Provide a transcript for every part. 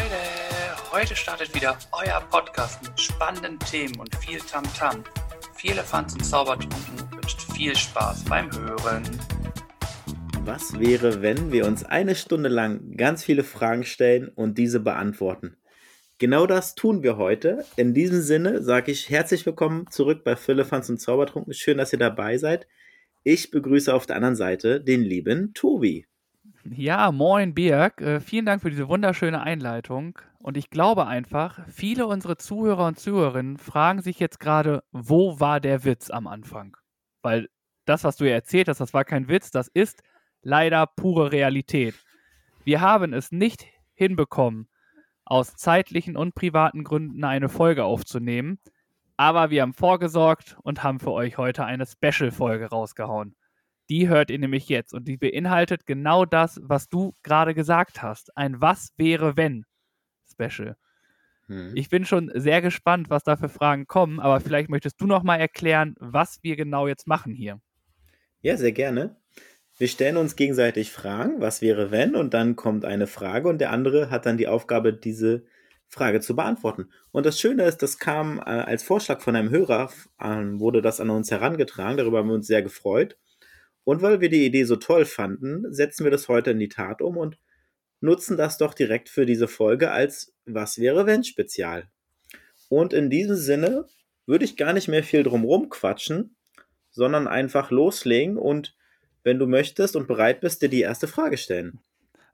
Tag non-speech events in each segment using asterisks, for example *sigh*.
Leute, heute startet wieder euer Podcast mit spannenden Themen und viel Tamtam. -Tam. Viel Elefanz und Zaubertrunken wünscht viel Spaß beim Hören. Was wäre, wenn wir uns eine Stunde lang ganz viele Fragen stellen und diese beantworten? Genau das tun wir heute. In diesem Sinne sage ich herzlich willkommen zurück bei Philippans und Zaubertrunken. Schön, dass ihr dabei seid. Ich begrüße auf der anderen Seite den lieben Tobi. Ja, moin Birg. Äh, vielen Dank für diese wunderschöne Einleitung. Und ich glaube einfach, viele unserer Zuhörer und Zuhörerinnen fragen sich jetzt gerade, wo war der Witz am Anfang? Weil das, was du ja erzählt hast, das war kein Witz, das ist leider pure Realität. Wir haben es nicht hinbekommen, aus zeitlichen und privaten Gründen eine Folge aufzunehmen. Aber wir haben vorgesorgt und haben für euch heute eine Special-Folge rausgehauen. Die hört ihr nämlich jetzt und die beinhaltet genau das, was du gerade gesagt hast. Ein Was wäre wenn Special. Hm. Ich bin schon sehr gespannt, was da für Fragen kommen, aber vielleicht möchtest du noch mal erklären, was wir genau jetzt machen hier. Ja, sehr gerne. Wir stellen uns gegenseitig Fragen, was wäre wenn, und dann kommt eine Frage und der andere hat dann die Aufgabe, diese Frage zu beantworten. Und das Schöne ist, das kam äh, als Vorschlag von einem Hörer, äh, wurde das an uns herangetragen, darüber haben wir uns sehr gefreut. Und weil wir die Idee so toll fanden, setzen wir das heute in die Tat um und nutzen das doch direkt für diese Folge als Was wäre wenn Spezial. Und in diesem Sinne würde ich gar nicht mehr viel drumrum quatschen, sondern einfach loslegen und wenn du möchtest und bereit bist, dir die erste Frage stellen.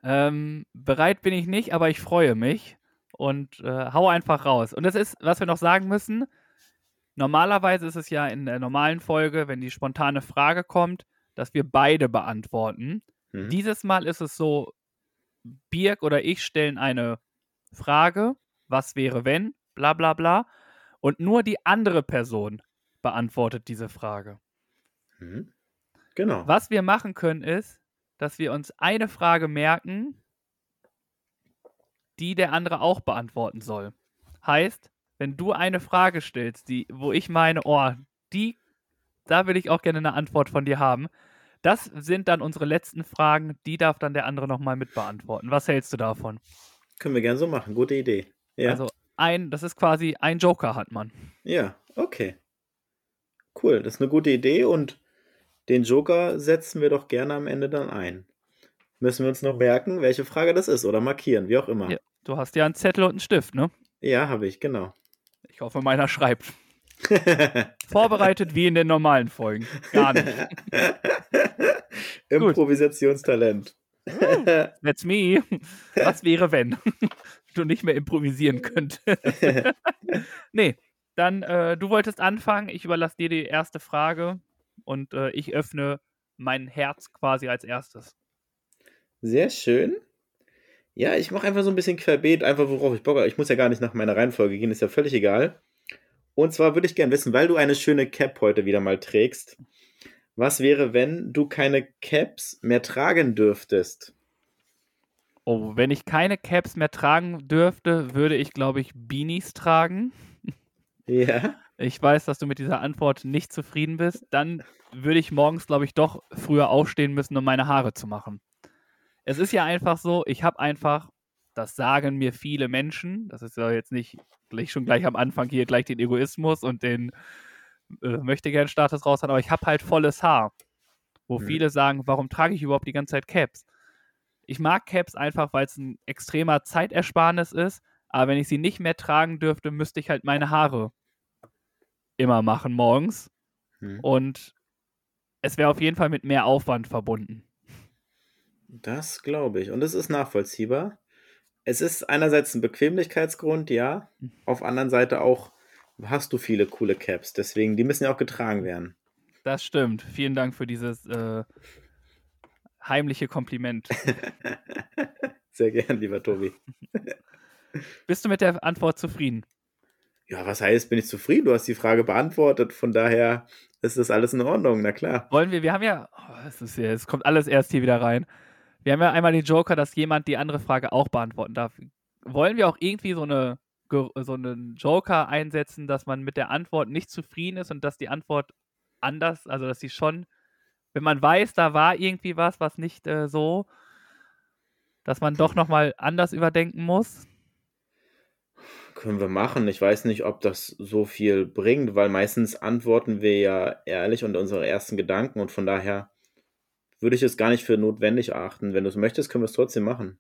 Ähm, bereit bin ich nicht, aber ich freue mich und äh, hau einfach raus. Und das ist, was wir noch sagen müssen. Normalerweise ist es ja in der normalen Folge, wenn die spontane Frage kommt, dass wir beide beantworten. Mhm. Dieses Mal ist es so, Birk oder ich stellen eine Frage, was wäre wenn, bla bla bla, und nur die andere Person beantwortet diese Frage. Mhm. Genau. Was wir machen können ist, dass wir uns eine Frage merken, die der andere auch beantworten soll. Heißt, wenn du eine Frage stellst, die, wo ich meine, oh, die, da will ich auch gerne eine Antwort von dir haben. Das sind dann unsere letzten Fragen, die darf dann der andere nochmal mit beantworten. Was hältst du davon? Können wir gerne so machen, gute Idee. Ja. Also ein, das ist quasi ein Joker hat man. Ja, okay. Cool, das ist eine gute Idee und den Joker setzen wir doch gerne am Ende dann ein. Müssen wir uns noch merken, welche Frage das ist oder markieren, wie auch immer. Ja, du hast ja einen Zettel und einen Stift, ne? Ja, habe ich, genau. Ich hoffe, meiner schreibt. *laughs* Vorbereitet wie in den normalen Folgen. Gar nicht. *laughs* Improvisationstalent. That's me. *laughs* Was wäre, wenn du nicht mehr improvisieren könntest? nee, dann, äh, du wolltest anfangen. Ich überlasse dir die erste Frage und äh, ich öffne mein Herz quasi als erstes. Sehr schön. Ja, ich mache einfach so ein bisschen querbeet, einfach worauf ich Bock habe. Ich muss ja gar nicht nach meiner Reihenfolge gehen, ist ja völlig egal. Und zwar würde ich gerne wissen, weil du eine schöne Cap heute wieder mal trägst, was wäre, wenn du keine Caps mehr tragen dürftest? Oh, wenn ich keine Caps mehr tragen dürfte, würde ich, glaube ich, Beanies tragen. Ja. Ich weiß, dass du mit dieser Antwort nicht zufrieden bist. Dann würde ich morgens, glaube ich, doch früher aufstehen müssen, um meine Haare zu machen es ist ja einfach so, ich habe einfach, das sagen mir viele Menschen, das ist ja jetzt nicht gleich schon gleich am Anfang hier gleich den Egoismus und den äh, möchte gern Status raus haben, aber ich habe halt volles Haar. Wo mhm. viele sagen, warum trage ich überhaupt die ganze Zeit Caps? Ich mag Caps einfach, weil es ein extremer Zeitersparnis ist, aber wenn ich sie nicht mehr tragen dürfte, müsste ich halt meine Haare immer machen morgens. Mhm. Und es wäre auf jeden Fall mit mehr Aufwand verbunden. Das glaube ich. Und es ist nachvollziehbar. Es ist einerseits ein Bequemlichkeitsgrund, ja. Mhm. Auf der anderen Seite auch hast du viele coole Caps. Deswegen, die müssen ja auch getragen werden. Das stimmt. Vielen Dank für dieses äh, heimliche Kompliment. *laughs* Sehr gern, lieber Tobi. *laughs* Bist du mit der Antwort zufrieden? Ja, was heißt, bin ich zufrieden? Du hast die Frage beantwortet. Von daher ist das alles in Ordnung, na klar. Wollen wir, wir haben ja, oh, es, ist ja, es kommt alles erst hier wieder rein. Wir haben ja einmal den Joker, dass jemand die andere Frage auch beantworten darf. Wollen wir auch irgendwie so eine so einen Joker einsetzen, dass man mit der Antwort nicht zufrieden ist und dass die Antwort anders, also dass sie schon, wenn man weiß, da war irgendwie was, was nicht äh, so, dass man doch nochmal anders überdenken muss. Können wir machen. Ich weiß nicht, ob das so viel bringt, weil meistens antworten wir ja ehrlich unter unsere ersten Gedanken und von daher würde ich es gar nicht für notwendig achten. Wenn du es möchtest, können wir es trotzdem machen.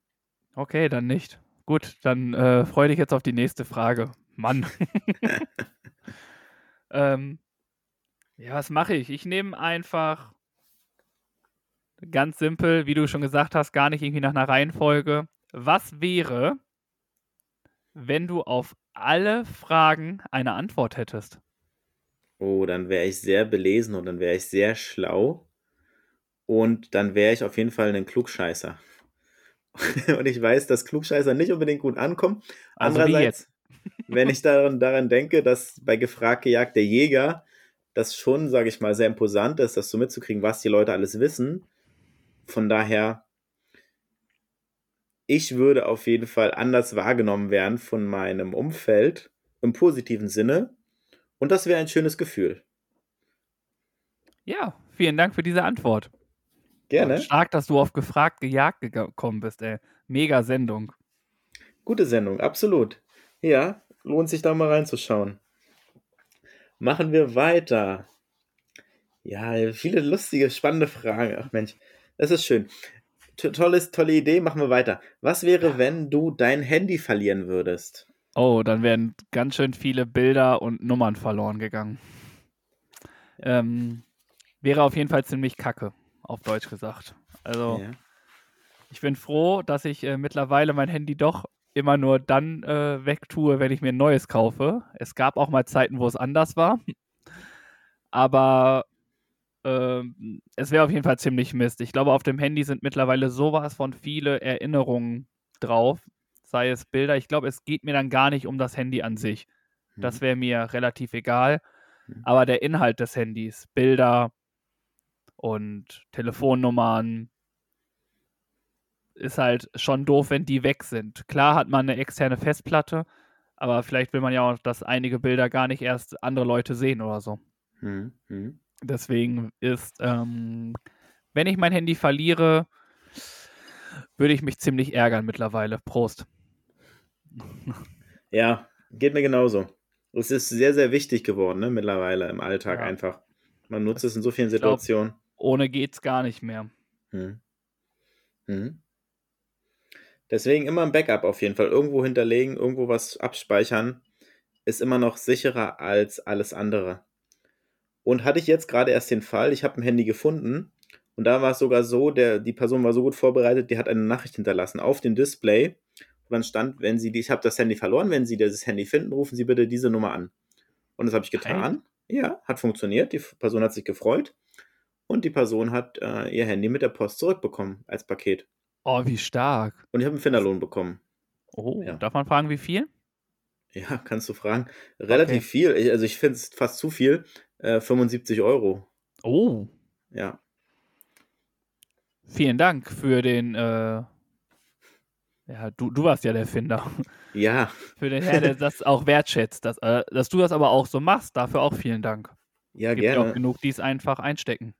Okay, dann nicht. Gut, dann äh, freue dich jetzt auf die nächste Frage. Mann. *laughs* ähm, ja, was mache ich? Ich nehme einfach ganz simpel, wie du schon gesagt hast, gar nicht irgendwie nach einer Reihenfolge. Was wäre, wenn du auf alle Fragen eine Antwort hättest? Oh, dann wäre ich sehr belesen und dann wäre ich sehr schlau. Und dann wäre ich auf jeden Fall ein Klugscheißer. *laughs* und ich weiß, dass Klugscheißer nicht unbedingt gut ankommen. Also Andererseits, *laughs* wenn ich daran, daran denke, dass bei Gefragt gejagt der Jäger das schon, sage ich mal, sehr imposant ist, das so mitzukriegen, was die Leute alles wissen. Von daher ich würde auf jeden Fall anders wahrgenommen werden von meinem Umfeld im positiven Sinne. Und das wäre ein schönes Gefühl. Ja, vielen Dank für diese Antwort. Gerne. Stark, dass du auf gefragt gejagt gekommen bist, ey. Mega Sendung. Gute Sendung, absolut. Ja, lohnt sich da mal reinzuschauen. Machen wir weiter. Ja, viele lustige, spannende Fragen. Ach Mensch, das ist schön tolles, tolle Idee, machen wir weiter. Was wäre, wenn du dein Handy verlieren würdest? Oh, dann wären ganz schön viele Bilder und Nummern verloren gegangen. Ähm, wäre auf jeden Fall ziemlich kacke, auf Deutsch gesagt. Also, ja. ich bin froh, dass ich äh, mittlerweile mein Handy doch immer nur dann äh, wegtue, wenn ich mir ein neues kaufe. Es gab auch mal Zeiten, wo es anders war. Aber ähm, es wäre auf jeden Fall ziemlich Mist. Ich glaube, auf dem Handy sind mittlerweile sowas von viele Erinnerungen drauf, sei es Bilder. Ich glaube, es geht mir dann gar nicht um das Handy an sich. Das mhm. wäre mir relativ egal. Mhm. Aber der Inhalt des Handys, Bilder und Telefonnummern, ist halt schon doof, wenn die weg sind. Klar hat man eine externe Festplatte, aber vielleicht will man ja auch, dass einige Bilder gar nicht erst andere Leute sehen oder so. Mhm. mhm. Deswegen ist, ähm, wenn ich mein Handy verliere, würde ich mich ziemlich ärgern mittlerweile. Prost. Ja, geht mir genauso. Es ist sehr, sehr wichtig geworden, ne, mittlerweile im Alltag ja. einfach. Man nutzt es in so vielen Situationen. Glaub, ohne geht's gar nicht mehr. Hm. Hm. Deswegen immer ein Backup auf jeden Fall. Irgendwo hinterlegen, irgendwo was abspeichern, ist immer noch sicherer als alles andere. Und hatte ich jetzt gerade erst den Fall, ich habe ein Handy gefunden und da war es sogar so, der, die Person war so gut vorbereitet, die hat eine Nachricht hinterlassen auf dem Display, wo dann stand, wenn Sie, die, ich habe das Handy verloren, wenn Sie dieses Handy finden, rufen Sie bitte diese Nummer an. Und das habe ich getan. Hey. Ja, hat funktioniert. Die Person hat sich gefreut und die Person hat äh, ihr Handy mit der Post zurückbekommen als Paket. Oh, wie stark. Und ich habe einen Finderlohn bekommen. Oh, ja. darf man fragen, wie viel? Ja, kannst du fragen. Relativ okay. viel. Also ich finde es fast zu viel. Äh, 75 Euro. Oh. Ja. Vielen Dank für den. Äh, ja, du, du warst ja der Finder. Ja. *laughs* Für den Herr, der das auch wertschätzt. Dass, äh, dass du das aber auch so machst, dafür auch vielen Dank. Ja, Gibt gerne. auch genug, die es einfach einstecken.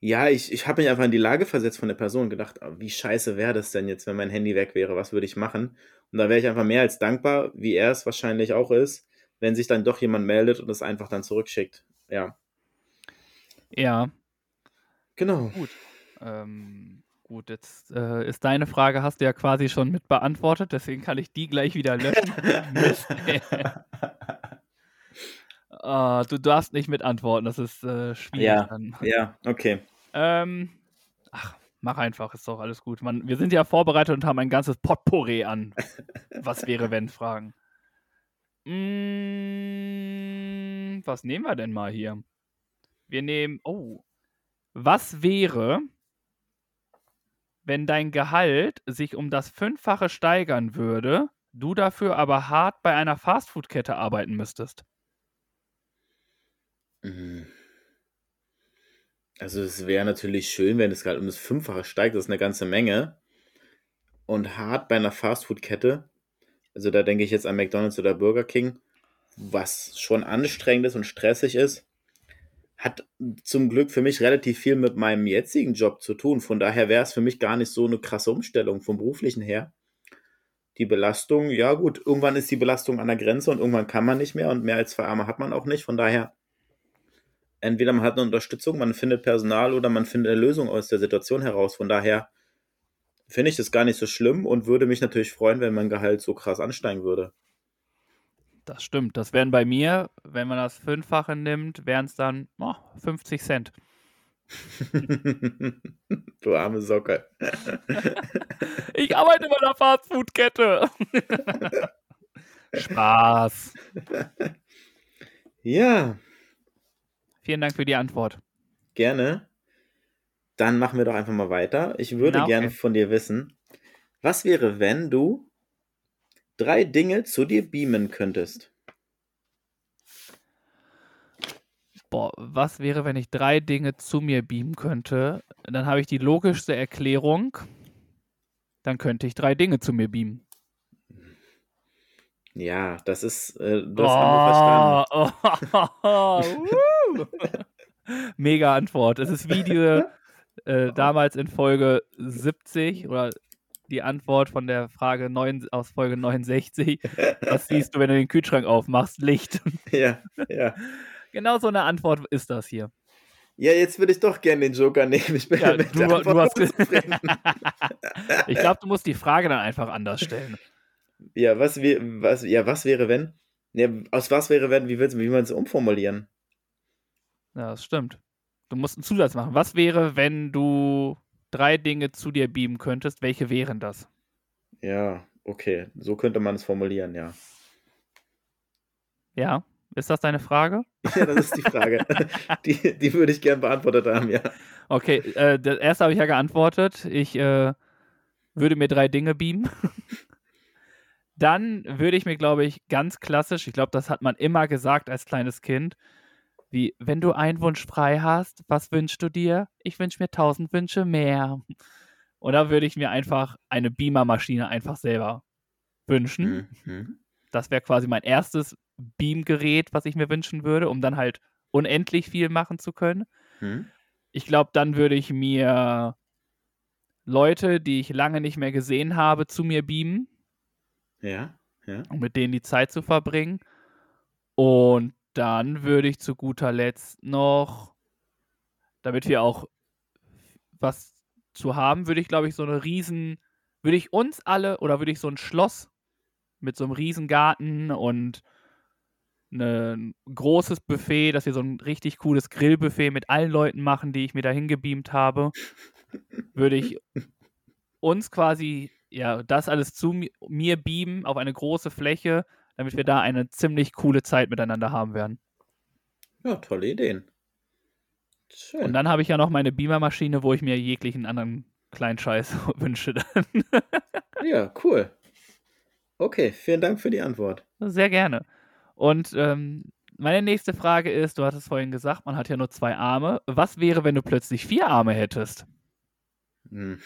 Ja, ich, ich habe mich einfach in die Lage versetzt von der Person und gedacht, ah, wie scheiße wäre das denn jetzt, wenn mein Handy weg wäre? Was würde ich machen? Und da wäre ich einfach mehr als dankbar, wie er es wahrscheinlich auch ist, wenn sich dann doch jemand meldet und es einfach dann zurückschickt ja. Ja. Genau. Gut. Ähm, gut, jetzt äh, ist deine Frage, hast du ja quasi schon mit beantwortet, deswegen kann ich die gleich wieder löschen. *laughs* *laughs* *laughs* uh, du darfst nicht mit antworten, das ist äh, schwierig. Ja, dann. ja, okay. Ähm, ach, mach einfach, ist doch alles gut. Man, wir sind ja vorbereitet und haben ein ganzes Potpourri an. *laughs* Was wäre, wenn Fragen? Hm, was nehmen wir denn mal hier? Wir nehmen. Oh. Was wäre, wenn dein Gehalt sich um das Fünffache steigern würde, du dafür aber hart bei einer Fastfood-Kette arbeiten müsstest? Mhm. Also es wäre natürlich schön, wenn das Gehalt um das Fünffache steigt, das ist eine ganze Menge. Und hart bei einer Fastfood-Kette, also da denke ich jetzt an McDonald's oder Burger King, was schon anstrengend ist und stressig ist, hat zum Glück für mich relativ viel mit meinem jetzigen Job zu tun. Von daher wäre es für mich gar nicht so eine krasse Umstellung vom beruflichen her. die Belastung, ja gut, irgendwann ist die Belastung an der Grenze und irgendwann kann man nicht mehr und mehr als zwei Arme hat man auch nicht. Von daher, entweder man hat eine Unterstützung, man findet Personal oder man findet eine Lösung aus der Situation heraus. Von daher finde ich das gar nicht so schlimm und würde mich natürlich freuen, wenn mein Gehalt so krass ansteigen würde. Das stimmt. Das wären bei mir, wenn man das Fünffache nimmt, wären es dann oh, 50 Cent. *laughs* du arme Socke. *laughs* ich arbeite bei der Fastfood-Kette. *laughs* Spaß. Ja. Vielen Dank für die Antwort. Gerne. Dann machen wir doch einfach mal weiter. Ich würde Na, okay. gerne von dir wissen, was wäre, wenn du drei Dinge zu dir beamen könntest? Boah, was wäre, wenn ich drei Dinge zu mir beamen könnte? Dann habe ich die logischste Erklärung. Dann könnte ich drei Dinge zu mir beamen. Ja, das ist, äh, das oh, haben wir verstanden. Oh, *laughs* oh, *laughs* Mega Antwort. Es ist wie diese äh, damals in Folge 70 oder die Antwort von der Frage 9, aus Folge 69. Was *laughs* siehst du, wenn du den Kühlschrank aufmachst? Licht. *laughs* Ja, ja. Genau so eine Antwort ist das hier. Ja, jetzt würde ich doch gerne den Joker nehmen. Ich bin ja, mit du, du hast Ich glaube, du musst die Frage dann einfach anders stellen. Ja, was, was, ja, was wäre, wenn? Ja, aus was wäre, wenn? Wie, willst, wie man es umformulieren? Ja, das stimmt. Du musst einen Zusatz machen. Was wäre, wenn du drei Dinge zu dir beamen könntest? Welche wären das? Ja, okay. So könnte man es formulieren, ja. Ja. Ist das deine Frage? *laughs* Ja, das ist die Frage. *laughs* die, die würde ich gern beantwortet haben, ja. Okay, äh, das erste habe ich ja geantwortet. Ich äh, würde mir drei Dinge beamen. *laughs* Dann würde ich mir, glaube ich, ganz klassisch, ich glaube, das hat man immer gesagt als kleines Kind, wie, wenn du einen Wunsch frei hast, was wünschst du dir? Ich wünsche mir tausend Wünsche mehr. *laughs* Und da würde ich mir einfach eine Beamer-Maschine einfach selber wünschen. Mhm. Das wäre quasi mein erstes Beam-Gerät, was ich mir wünschen würde, um dann halt unendlich viel machen zu können. Hm. Ich glaube, dann würde ich mir Leute, die ich lange nicht mehr gesehen habe, zu mir beamen. Ja, ja. Um mit denen die Zeit zu verbringen. Und dann würde ich zu guter Letzt noch, damit wir auch was zu haben, würde ich, glaube ich, so eine riesen, würde ich uns alle oder würde ich so ein Schloss mit so einem riesen Garten und ein großes Buffet, dass wir so ein richtig cooles Grillbuffet mit allen Leuten machen, die ich mir dahin gebeamt habe, würde ich uns quasi, ja, das alles zu mir beamen auf eine große Fläche, damit wir da eine ziemlich coole Zeit miteinander haben werden. Ja, tolle Ideen. Schön. Und dann habe ich ja noch meine Beamermaschine, wo ich mir jeglichen anderen kleinen Scheiß *laughs* wünsche dann. *laughs* ja, cool. Okay, vielen Dank für die Antwort. Sehr gerne. Und ähm, meine nächste Frage ist, du hattest vorhin gesagt, man hat ja nur zwei Arme. Was wäre, wenn du plötzlich vier Arme hättest? Hm.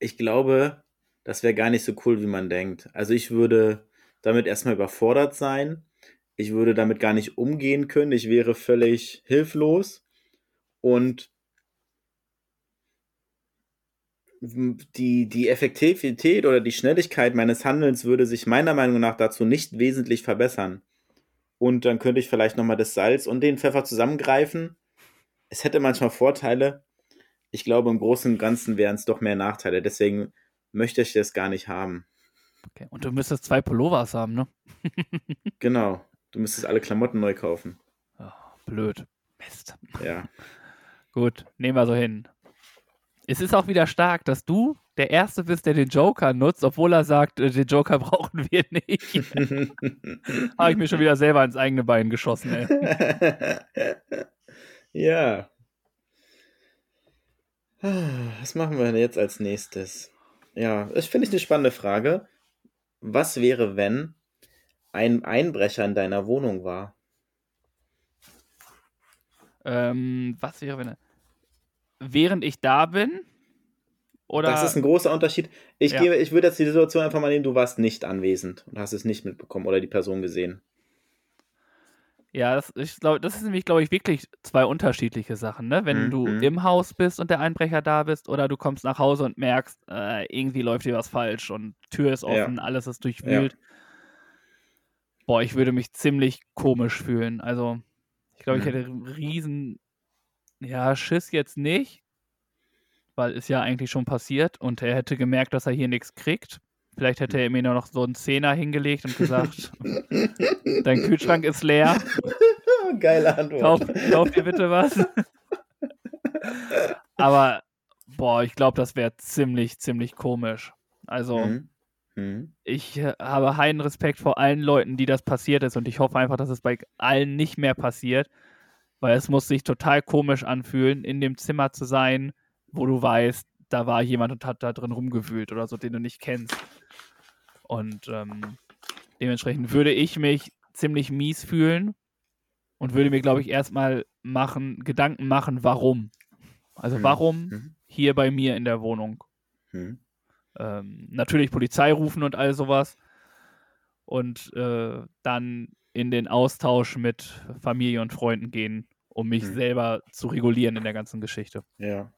Ich glaube, das wäre gar nicht so cool, wie man denkt. Also ich würde damit erstmal überfordert sein. Ich würde damit gar nicht umgehen können. Ich wäre völlig hilflos. Und die, die Effektivität oder die Schnelligkeit meines Handelns würde sich meiner Meinung nach dazu nicht wesentlich verbessern. Und dann könnte ich vielleicht nochmal das Salz und den Pfeffer zusammengreifen. Es hätte manchmal Vorteile. Ich glaube, im Großen und Ganzen wären es doch mehr Nachteile. Deswegen möchte ich das gar nicht haben. Okay, und du müsstest zwei Pullovers haben, ne? *laughs* genau. Du müsstest alle Klamotten neu kaufen. Oh, blöd. Mist. Ja. *laughs* Gut, nehmen wir so hin. Es ist auch wieder stark, dass du der Erste bist, der den Joker nutzt, obwohl er sagt, äh, den Joker *laughs* brauchen wir nicht. Habe ich mir schon wieder selber ins eigene Bein geschossen, ey. ja. Was machen wir denn jetzt als nächstes? Ja, das finde ich eine spannende Frage. Was wäre, wenn ein Einbrecher in deiner Wohnung war? Ähm, was wäre, wenn während ich da bin? Oder? Das ist ein großer Unterschied. Ich, ja. gebe, ich würde jetzt die Situation einfach mal nehmen, du warst nicht anwesend und hast es nicht mitbekommen oder die Person gesehen. Ja, das, ich glaube, das ist nämlich, glaube ich, wirklich zwei unterschiedliche Sachen, ne? Wenn Mhm, du im Haus bist und der Einbrecher da bist oder du kommst nach Hause und merkst, äh, irgendwie läuft hier was falsch und Tür ist Ja. offen, alles ist durchwühlt. Boah, ich würde mich ziemlich komisch fühlen. Also, ich glaube, ich Mhm. hätte einen riesen, ja, Schiss jetzt nicht, weil ist ja eigentlich schon passiert und er hätte gemerkt, dass er hier nichts kriegt. Vielleicht hätte er mir nur noch so einen Zehner hingelegt und gesagt, *laughs* dein Kühlschrank ist leer, *laughs* Geile Antwort. kauf, kauf dir bitte was. Aber, boah, ich glaube, das wäre ziemlich, ziemlich komisch. Also, Mhm. Mhm. ich habe heiden Respekt vor allen Leuten, die das passiert ist und ich hoffe einfach, dass es bei allen nicht mehr passiert, weil es muss sich total komisch anfühlen, in dem Zimmer zu sein, wo du weißt, da war jemand und hat da drin rumgewühlt oder so, den du nicht kennst. Und ähm, dementsprechend würde ich mich ziemlich mies fühlen und würde mir, glaube ich, erstmal machen, Gedanken machen, warum. Also Mhm. warum Mhm. hier bei mir in der Wohnung? Mhm. ähm, natürlich Polizei rufen und all sowas. Und äh, dann in den Austausch mit Familie und Freunden gehen, um mich Mhm. selber zu regulieren in der ganzen Geschichte. Ja.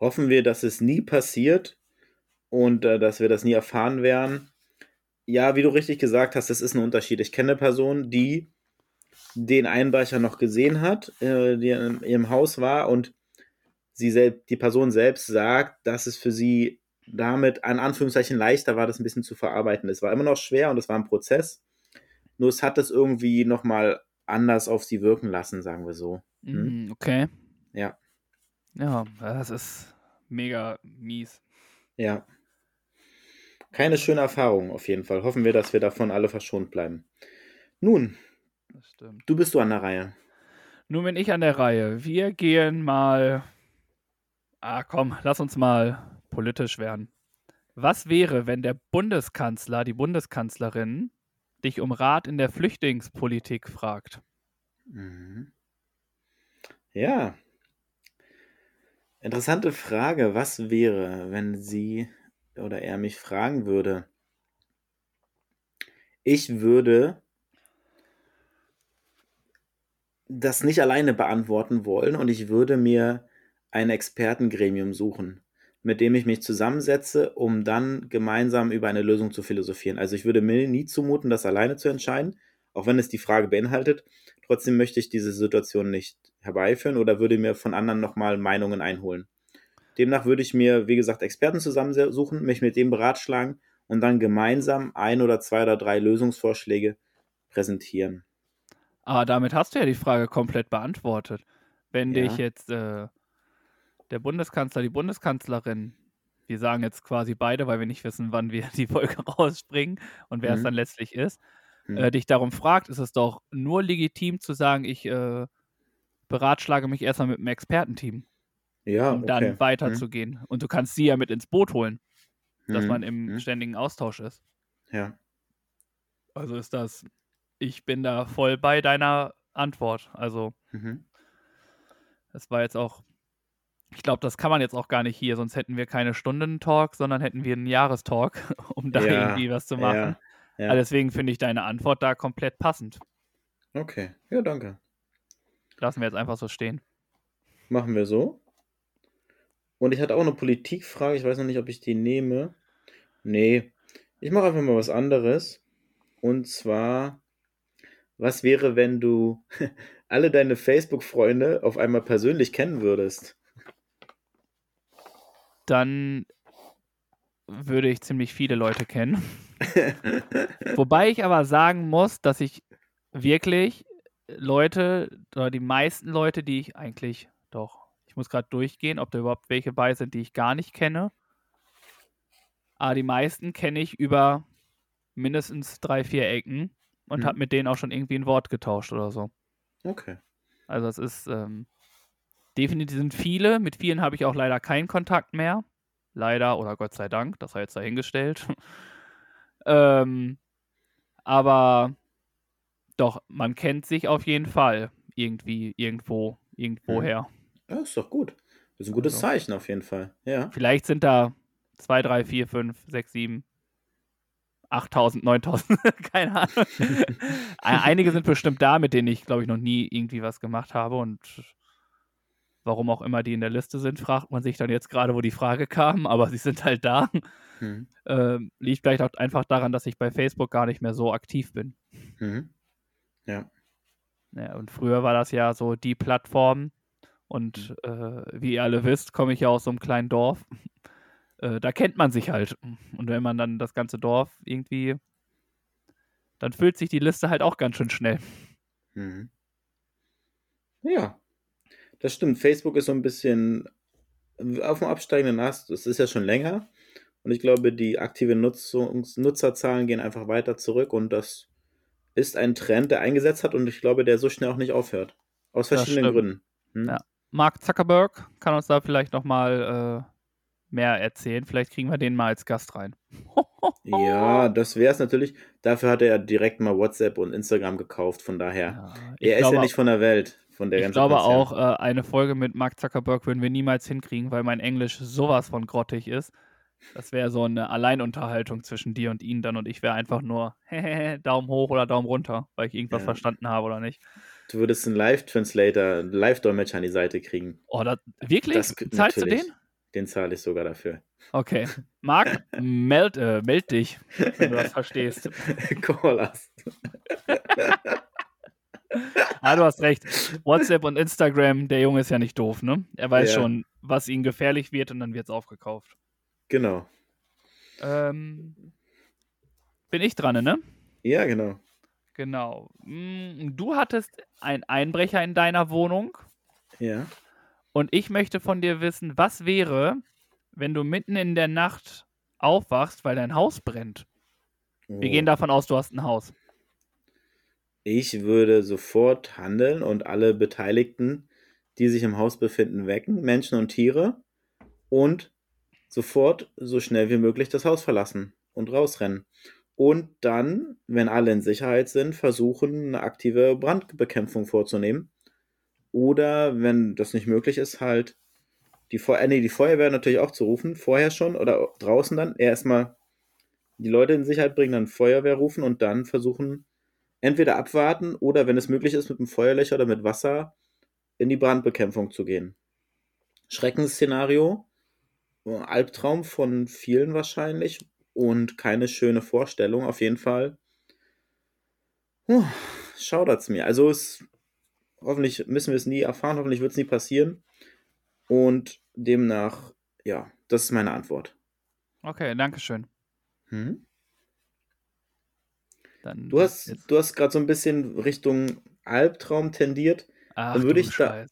Hoffen wir, dass es nie passiert und äh, dass wir das nie erfahren werden. Ja, wie du richtig gesagt hast, das ist ein Unterschied. Ich kenne eine Person, die den Einbrecher noch gesehen hat, äh, die in ihrem Haus war und sie selbst, die Person selbst sagt, dass es für sie damit an Anführungszeichen leichter war, das ein bisschen zu verarbeiten. Es war immer noch schwer und es war ein Prozess. Nur es hat es irgendwie nochmal anders auf sie wirken lassen, sagen wir so. Mhm, okay. Ja. Ja, das ist mega mies. Ja. Keine schöne Erfahrung auf jeden Fall. Hoffen wir, dass wir davon alle verschont bleiben. Nun, du bist du an der Reihe. Nun bin ich an der Reihe. Wir gehen mal. Ah, komm, lass uns mal politisch werden. Was wäre, wenn der Bundeskanzler, die Bundeskanzlerin, dich um Rat in der Flüchtlingspolitik fragt? Mhm. Ja. Interessante Frage. Was wäre, wenn sie oder er mich fragen würde? Ich würde das nicht alleine beantworten wollen und ich würde mir ein Expertengremium suchen, mit dem ich mich zusammensetze, um dann gemeinsam über eine Lösung zu philosophieren. Also ich würde mir nie zumuten, das alleine zu entscheiden, auch wenn es die Frage beinhaltet. Trotzdem möchte ich diese Situation nicht herbeiführen oder würde mir von anderen nochmal Meinungen einholen. Demnach würde ich mir, wie gesagt, Experten zusammensuchen, mich mit dem beratschlagen und dann gemeinsam ein oder zwei oder drei Lösungsvorschläge präsentieren. Aber damit hast du ja die Frage komplett beantwortet. Wenn Ja. dich jetzt äh, der Bundeskanzler, die Bundeskanzlerin, wir sagen jetzt quasi beide, weil wir nicht wissen, wann wir *laughs* die Folge rausbringen und wer es Mhm. dann letztlich ist, Hm. äh, dich darum fragt, ist es doch nur legitim zu sagen, ich äh, beratschlage mich erstmal mit einem Expertenteam, ja, um okay. dann Hm. weiterzugehen. Und du kannst sie ja mit ins Boot holen, dass Hm. man im Hm. ständigen Austausch ist. Ja. Also ist das, ich bin da voll bei deiner Antwort. Also Mhm. das war jetzt auch, ich glaube, das kann man jetzt auch gar nicht hier, sonst hätten wir keine Stunden-Talk, sondern hätten wir einen Jahrestalk, *laughs* um da Ja, irgendwie was zu machen. Ja, ja. Also deswegen finde ich deine Antwort da komplett passend. Okay. Ja, danke. Lassen wir jetzt einfach so stehen. Machen wir so. Und ich hatte auch eine Politikfrage. Ich weiß noch nicht, ob ich die nehme. Nee. Ich mache einfach mal was anderes. Und zwar, was wäre, wenn du *laughs* alle deine Facebook-Freunde auf einmal persönlich kennen würdest? Dann würde ich ziemlich viele Leute kennen. *laughs* Wobei ich aber sagen muss, dass ich wirklich Leute oder die meisten Leute, die ich eigentlich doch, ich muss gerade durchgehen, ob da überhaupt welche bei sind, die ich gar nicht kenne. Aber die meisten kenne ich über mindestens drei, vier Ecken und Mhm. habe mit denen auch schon irgendwie ein Wort getauscht oder so. Okay. Also es ist ähm, definitiv sind viele, mit vielen habe ich auch leider keinen Kontakt mehr. Leider oder Gott sei Dank, das sei jetzt dahingestellt. *laughs* ähm, aber doch, man kennt sich auf jeden Fall irgendwie, irgendwo, irgendwoher. Ja, ist doch gut. Das ist ein gutes Also. Zeichen auf jeden Fall. Ja. Vielleicht sind da zwei, drei, vier, fünf, sechs, sieben, 8000, 9000, *laughs* keine Ahnung. *laughs* Einige sind bestimmt da, mit denen ich, glaube ich, noch nie irgendwie was gemacht habe und warum auch immer die in der Liste sind, fragt man sich dann jetzt gerade, wo die Frage kam, aber sie sind halt da. Mhm. Ähm, liegt vielleicht auch einfach daran, dass ich bei Facebook gar nicht mehr so aktiv bin. Mhm. Ja. ja. Und früher war das ja so die Plattform und mhm. äh, wie ihr alle wisst, komme ich ja aus so einem kleinen Dorf. Äh, da kennt man sich halt. Und wenn man dann das ganze Dorf irgendwie, dann füllt sich die Liste halt auch ganz schön schnell. Mhm. Ja, das stimmt. Facebook ist so ein bisschen auf dem absteigenden Ast. Das ist ja schon länger. Und ich glaube, die aktiven Nutzungs Nutzerzahlen gehen einfach weiter zurück. Und das ist ein Trend, der eingesetzt hat. Und ich glaube, der so schnell auch nicht aufhört. Aus verschiedenen Gründen. Hm? Ja. Mark Zuckerberg kann uns da vielleicht nochmal äh, mehr erzählen. Vielleicht kriegen wir den mal als Gast rein. *laughs* ja, das wäre es natürlich. Dafür hat er ja direkt mal WhatsApp und Instagram gekauft. Von daher, ja, er ist ja nicht von der Welt. Von der ich glaube Konzern. auch, äh, eine Folge mit Mark Zuckerberg würden wir niemals hinkriegen, weil mein Englisch sowas von grottig ist. Das wäre so eine Alleinunterhaltung zwischen dir und ihn dann und ich wäre einfach nur *laughs* Daumen hoch oder Daumen runter, weil ich irgendwas ja. verstanden habe oder nicht. Du würdest einen Live-Translator, einen Live-Dolmetscher an die Seite kriegen. Oh, das, wirklich? Das, Zahlst natürlich. du den? Den zahle ich sogar dafür. Okay. Marc, *laughs* meld, äh, meld dich, wenn du das *laughs* verstehst. Call us. ah, du hast recht. WhatsApp und Instagram, der Junge ist ja nicht doof, ne? Er weiß ja. schon, was ihm gefährlich wird und dann wird es aufgekauft. Genau. Ähm, bin ich dran, ne? Ja, genau. Genau. Hm, du hattest einen Einbrecher in deiner Wohnung. Ja. Und ich möchte von dir wissen, was wäre, wenn du mitten in der Nacht aufwachst, weil dein Haus brennt? Oh. Wir gehen davon aus, du hast ein Haus. Ich würde sofort handeln und alle Beteiligten, die sich im Haus befinden, wecken, Menschen und Tiere, und sofort so schnell wie möglich das Haus verlassen und rausrennen. Und dann, wenn alle in Sicherheit sind, versuchen, eine aktive Brandbekämpfung vorzunehmen oder wenn das nicht möglich ist, halt die, Feu äh, nee, die Feuerwehr natürlich auch zu rufen, vorher schon oder draußen dann. Erstmal die Leute in Sicherheit bringen, dann Feuerwehr rufen und dann versuchen, entweder abwarten oder, wenn es möglich ist, mit einem Feuerlöcher oder mit Wasser in die Brandbekämpfung zu gehen. Schreckensszenario, Albtraum von vielen wahrscheinlich und keine schöne Vorstellung auf jeden Fall. Puh, schaudert's mir. Also es Hoffentlich müssen wir es nie erfahren, hoffentlich wird es nie passieren. Und demnach, ja, das ist meine Antwort. Okay, danke schön. Hm? du hast, du hast gerade so ein bisschen Richtung Albtraum tendiert. Ach, dann würde ich, da,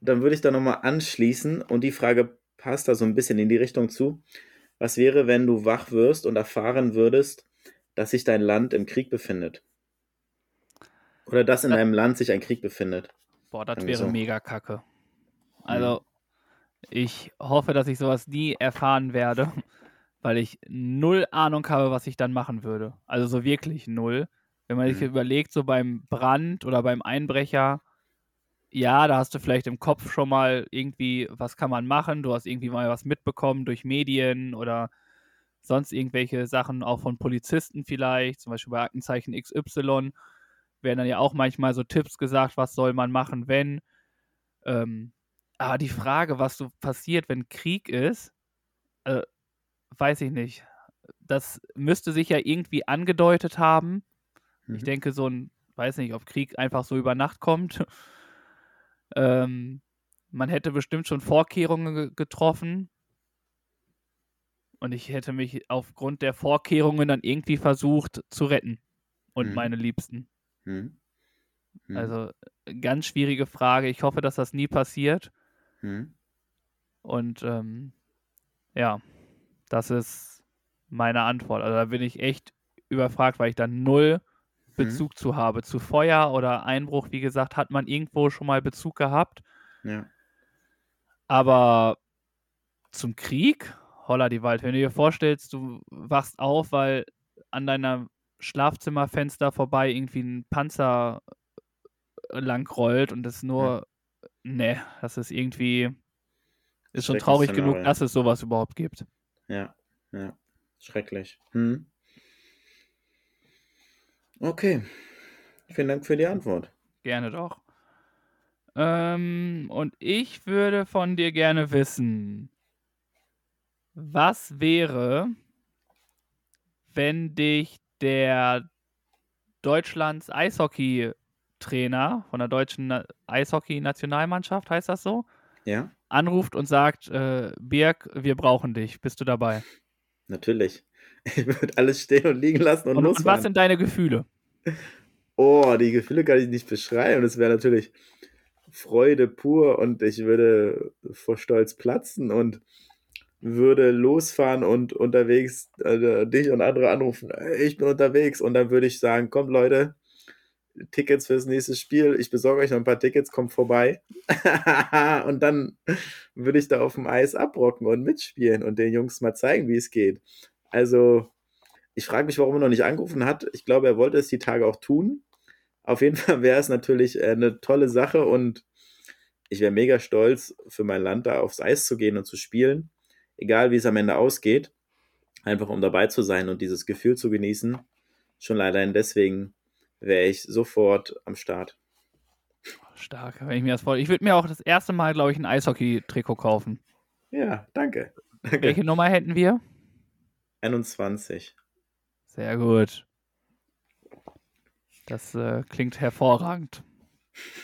dann würd ich da nochmal anschließen und die Frage passt da so ein bisschen in die Richtung zu. Was wäre, wenn du wach wirst und erfahren würdest, dass sich dein Land im Krieg befindet? Oder dass in deinem Land sich ein Krieg befindet? Boah, das wäre so. mega kacke. Also, mhm. ich hoffe, dass ich sowas nie erfahren werde, *laughs* weil ich null Ahnung habe, was ich dann machen würde. Also so wirklich null. Wenn man mhm. sich überlegt, so beim Brand oder beim Einbrecher, ja, da hast du vielleicht im Kopf schon mal irgendwie, was kann man machen? Du hast irgendwie mal was mitbekommen durch Medien oder sonst irgendwelche Sachen, auch von Polizisten vielleicht, zum Beispiel bei Aktenzeichen XY werden dann ja auch manchmal so Tipps gesagt, was soll man machen, wenn. Ähm, aber die Frage, was so passiert, wenn Krieg ist, äh, weiß ich nicht. Das müsste sich ja irgendwie angedeutet haben. Mhm. Ich denke, so ein, weiß nicht, ob Krieg einfach so über Nacht kommt. Ähm, man hätte bestimmt schon Vorkehrungen getroffen. Und ich hätte mich aufgrund der Vorkehrungen dann irgendwie versucht zu retten. Und mhm. meine Liebsten. Hm. Hm. Also ganz schwierige Frage. Ich hoffe, dass das nie passiert. Hm. Und ähm, ja, das ist meine Antwort. Also da bin ich echt überfragt, weil ich da null hm. Bezug zu habe. Zu Feuer oder Einbruch, wie gesagt, hat man irgendwo schon mal Bezug gehabt. Ja. Aber zum Krieg, holla die Wald, wenn du dir vorstellst, du wachst auf, weil an deiner Schlafzimmerfenster vorbei irgendwie ein Panzer äh, lang rollt und das nur, ja. ne, das ist irgendwie, ist schon traurig genug, dass es sowas überhaupt gibt. Ja, ja, schrecklich. Hm. Okay. Vielen Dank für die Antwort. Gerne doch. Ähm, und ich würde von dir gerne wissen, was wäre, wenn dich der Deutschlands Eishockey-Trainer von der deutschen Eishockey-Nationalmannschaft, heißt das so? Ja? Anruft und sagt, äh, Birg, wir brauchen dich. Bist du dabei? Natürlich. *laughs* Ich würde alles stehen und liegen lassen und, Und, und losfahren. was sind deine Gefühle? Oh, die Gefühle kann ich nicht beschreiben. Das wäre natürlich Freude pur und ich würde vor Stolz platzen und würde losfahren und unterwegs äh, dich und andere anrufen. "Hey, Ich bin unterwegs und dann würde ich sagen, kommt Leute, Tickets fürs nächste Spiel. Ich besorge euch noch ein paar Tickets, kommt vorbei. *laughs* und dann würde ich da auf dem Eis abrocken und mitspielen und den Jungs mal zeigen, wie es geht. Also, ich frage mich, warum er noch nicht angerufen hat. Ich glaube, er wollte es die Tage auch tun. Auf jeden *laughs* Fall wäre es natürlich äh, eine tolle Sache und ich wäre mega stolz, für mein Land da aufs Eis zu gehen und zu spielen. Egal, wie es am Ende ausgeht. Einfach um dabei zu sein und dieses Gefühl zu genießen. Schon allein deswegen wäre ich sofort am Start. Stark, wenn ich mir das vor. Ich würde mir auch das erste Mal, glaube ich, ein Eishockey-Trikot kaufen. Ja, danke. danke. Welche Nummer hätten wir? 21. Sehr gut. Das äh, klingt hervorragend.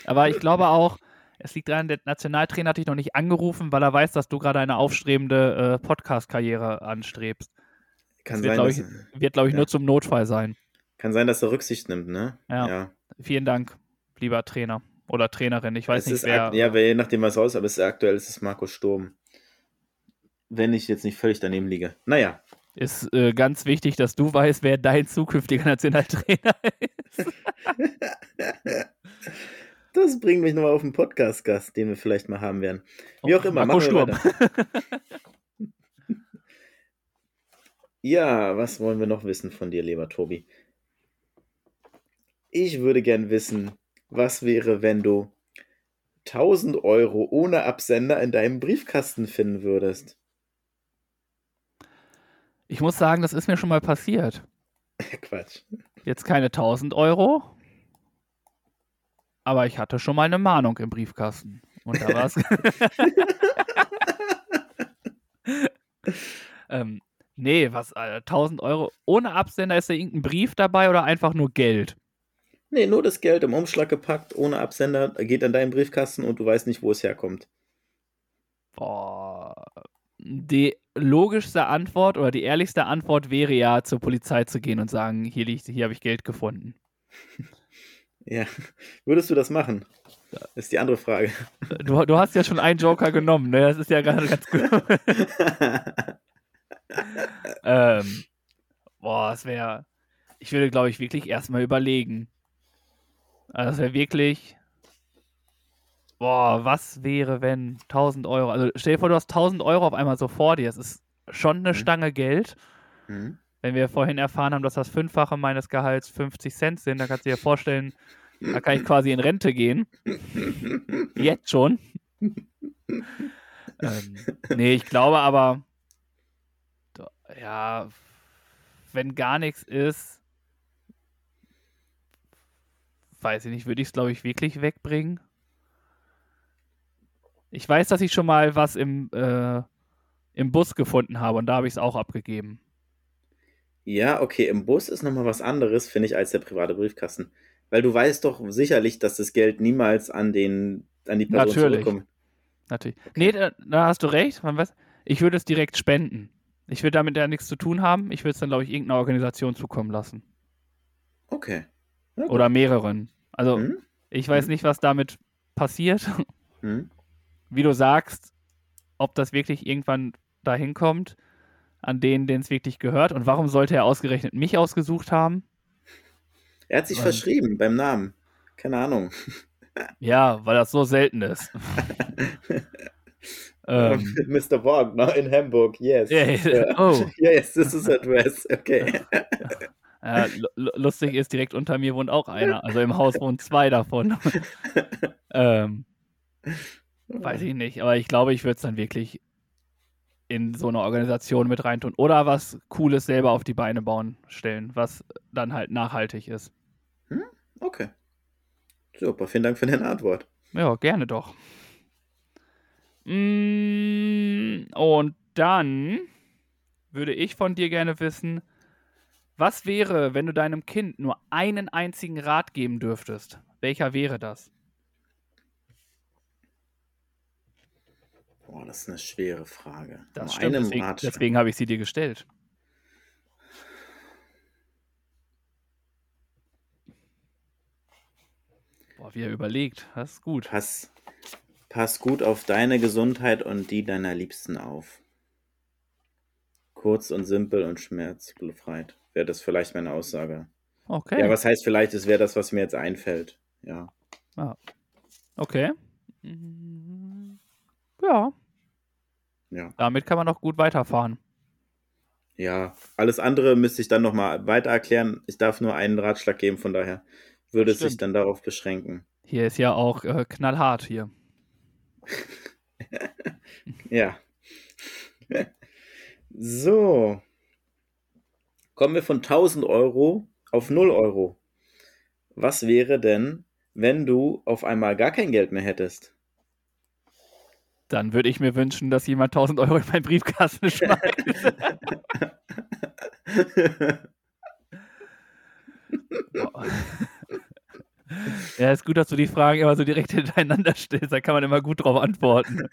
Aber ich glaube auch, es liegt daran, der Nationaltrainer hat dich noch nicht angerufen, weil er weiß, dass du gerade eine aufstrebende äh, Podcast-Karriere anstrebst. Kann wird, sein, glaub dass, ich, wird, glaube ich, Ja. nur zum Notfall sein. kann sein, dass er Rücksicht nimmt, ne? Ja. ja. Vielen Dank, lieber Trainer oder Trainerin. Ich weiß es nicht, wer. ja, je nachdem, was raus, aber es ist aktuell ist es Markus Sturm. Wenn ich jetzt nicht völlig daneben liege. Naja, Ist äh, ganz wichtig, dass du weißt, wer dein zukünftiger Nationaltrainer *laughs* ist. *laughs* das bringt mich nochmal auf einen Podcast-Gast, den wir vielleicht mal haben werden. Wie auch immer, Marco Sturm. *laughs* Ja, was wollen wir noch wissen von dir, lieber Tobi? Ich würde gern wissen, was wäre, wenn du 1000 Euro ohne Absender in deinem Briefkasten finden würdest? Ich muss sagen, das ist mir schon mal passiert. *laughs* Quatsch. Jetzt keine 1000 Euro, aber ich hatte schon mal eine Mahnung im Briefkasten. Und da war es. *laughs* ähm, nee, was, Alter, 1000 Euro ohne Absender, ist da irgendein Brief dabei oder einfach nur Geld? Nee, nur das Geld im Umschlag gepackt, ohne Absender, geht an deinen Briefkasten und du weißt nicht, wo es herkommt. Boah. Die logischste Antwort oder die ehrlichste Antwort wäre ja, zur Polizei zu gehen und sagen, hier liegt, hier habe ich Geld gefunden. *laughs* Ja, würdest du das machen? Ist die andere Frage. Du, du hast ja schon einen Joker genommen, ne? Das ist ja gerade ganz gut. *laughs* ähm, boah, es wäre. Ich würde, glaube ich, wirklich erstmal überlegen. Also, das wäre wirklich. Boah, was wäre, wenn 1000 Euro. Also, stell dir vor, du hast 1000 Euro auf einmal so vor dir. Das ist schon eine Mhm. Stange Geld. Hm? Wenn wir vorhin erfahren haben, dass das Fünffache meines Gehalts 50 Cent sind, dann kannst du dir vorstellen, da kann ich quasi in Rente gehen. Jetzt schon. *laughs* ähm, nee, ich glaube aber, ja, wenn gar nichts ist, weiß ich nicht, würde ich es, glaube ich, wirklich wegbringen. Ich weiß, dass ich schon mal was im, äh, im Bus gefunden habe und da habe ich es auch abgegeben. Ja, okay, im Bus ist nochmal was anderes, finde ich, als der private Briefkasten. Weil du weißt doch sicherlich, dass das Geld niemals an den, an die Person Natürlich. zurückkommt. Natürlich. Nee, da, da hast du recht. Ich würde es direkt spenden. Ich würde damit ja nichts zu tun haben. Ich würde es dann, glaube ich, irgendeiner Organisation zukommen lassen. Okay. Ja. Oder mehreren. Also, Hm? ich weiß Mhm. nicht, was damit passiert. Hm? Wie du sagst, ob das wirklich irgendwann dahin kommt, an denen, denen es wirklich gehört. Und warum sollte er ausgerechnet mich ausgesucht haben? Er hat sich Weil- verschrieben beim Namen. Keine Ahnung. *laughs* Ja, weil das so selten ist. *laughs* *laughs* ähm, Mr. Wagner in Hamburg, yes. yeah, oh, Yes, this is address. Okay. Ja, lu- lu- lustig ist, direkt unter mir wohnt auch einer. Also im Haus wohnen zwei davon. ähm, weiß ich nicht, aber ich glaube, ich würde es dann wirklich in so eine Organisation mit reintun. Oder was Cooles selber auf die Beine bauen, stellen, was dann halt nachhaltig ist. Okay. Super, vielen Dank für deine Antwort. Ja, gerne doch. Mm, Und dann würde ich von dir gerne wissen, was wäre, wenn du deinem Kind nur einen einzigen Rat geben dürftest? Welcher wäre das? Boah, das ist eine schwere Frage. Das stimmt, deswegen, deswegen habe ich sie dir gestellt. Boah, wie er überlegt. Das ist gut. Pass, pass gut auf deine Gesundheit und die deiner Liebsten auf. Kurz und simpel und schmerzbefreit. Wäre das vielleicht meine Aussage. Okay. Ja, was heißt vielleicht, es wäre das, was mir jetzt einfällt. Ja. Okay. Mm, Ja, Ja. damit kann man noch gut weiterfahren. Ja. Alles andere müsste ich dann nochmal weiter erklären. Ich darf nur einen Ratschlag geben, von daher würde es sich dann darauf beschränken. Hier ist ja auch äh, knallhart hier. *laughs* Ja. *laughs* So. Kommen wir von 1000 Euro auf 0 Euro. Was wäre denn, wenn du auf einmal gar kein Geld mehr hättest? Dann würde ich mir wünschen, dass jemand 1000 Euro in meinen Briefkasten *laughs* schmeißt. Ja, ist gut, dass du die Fragen immer so direkt *laughs* hintereinander stellst. Da kann man immer gut drauf antworten.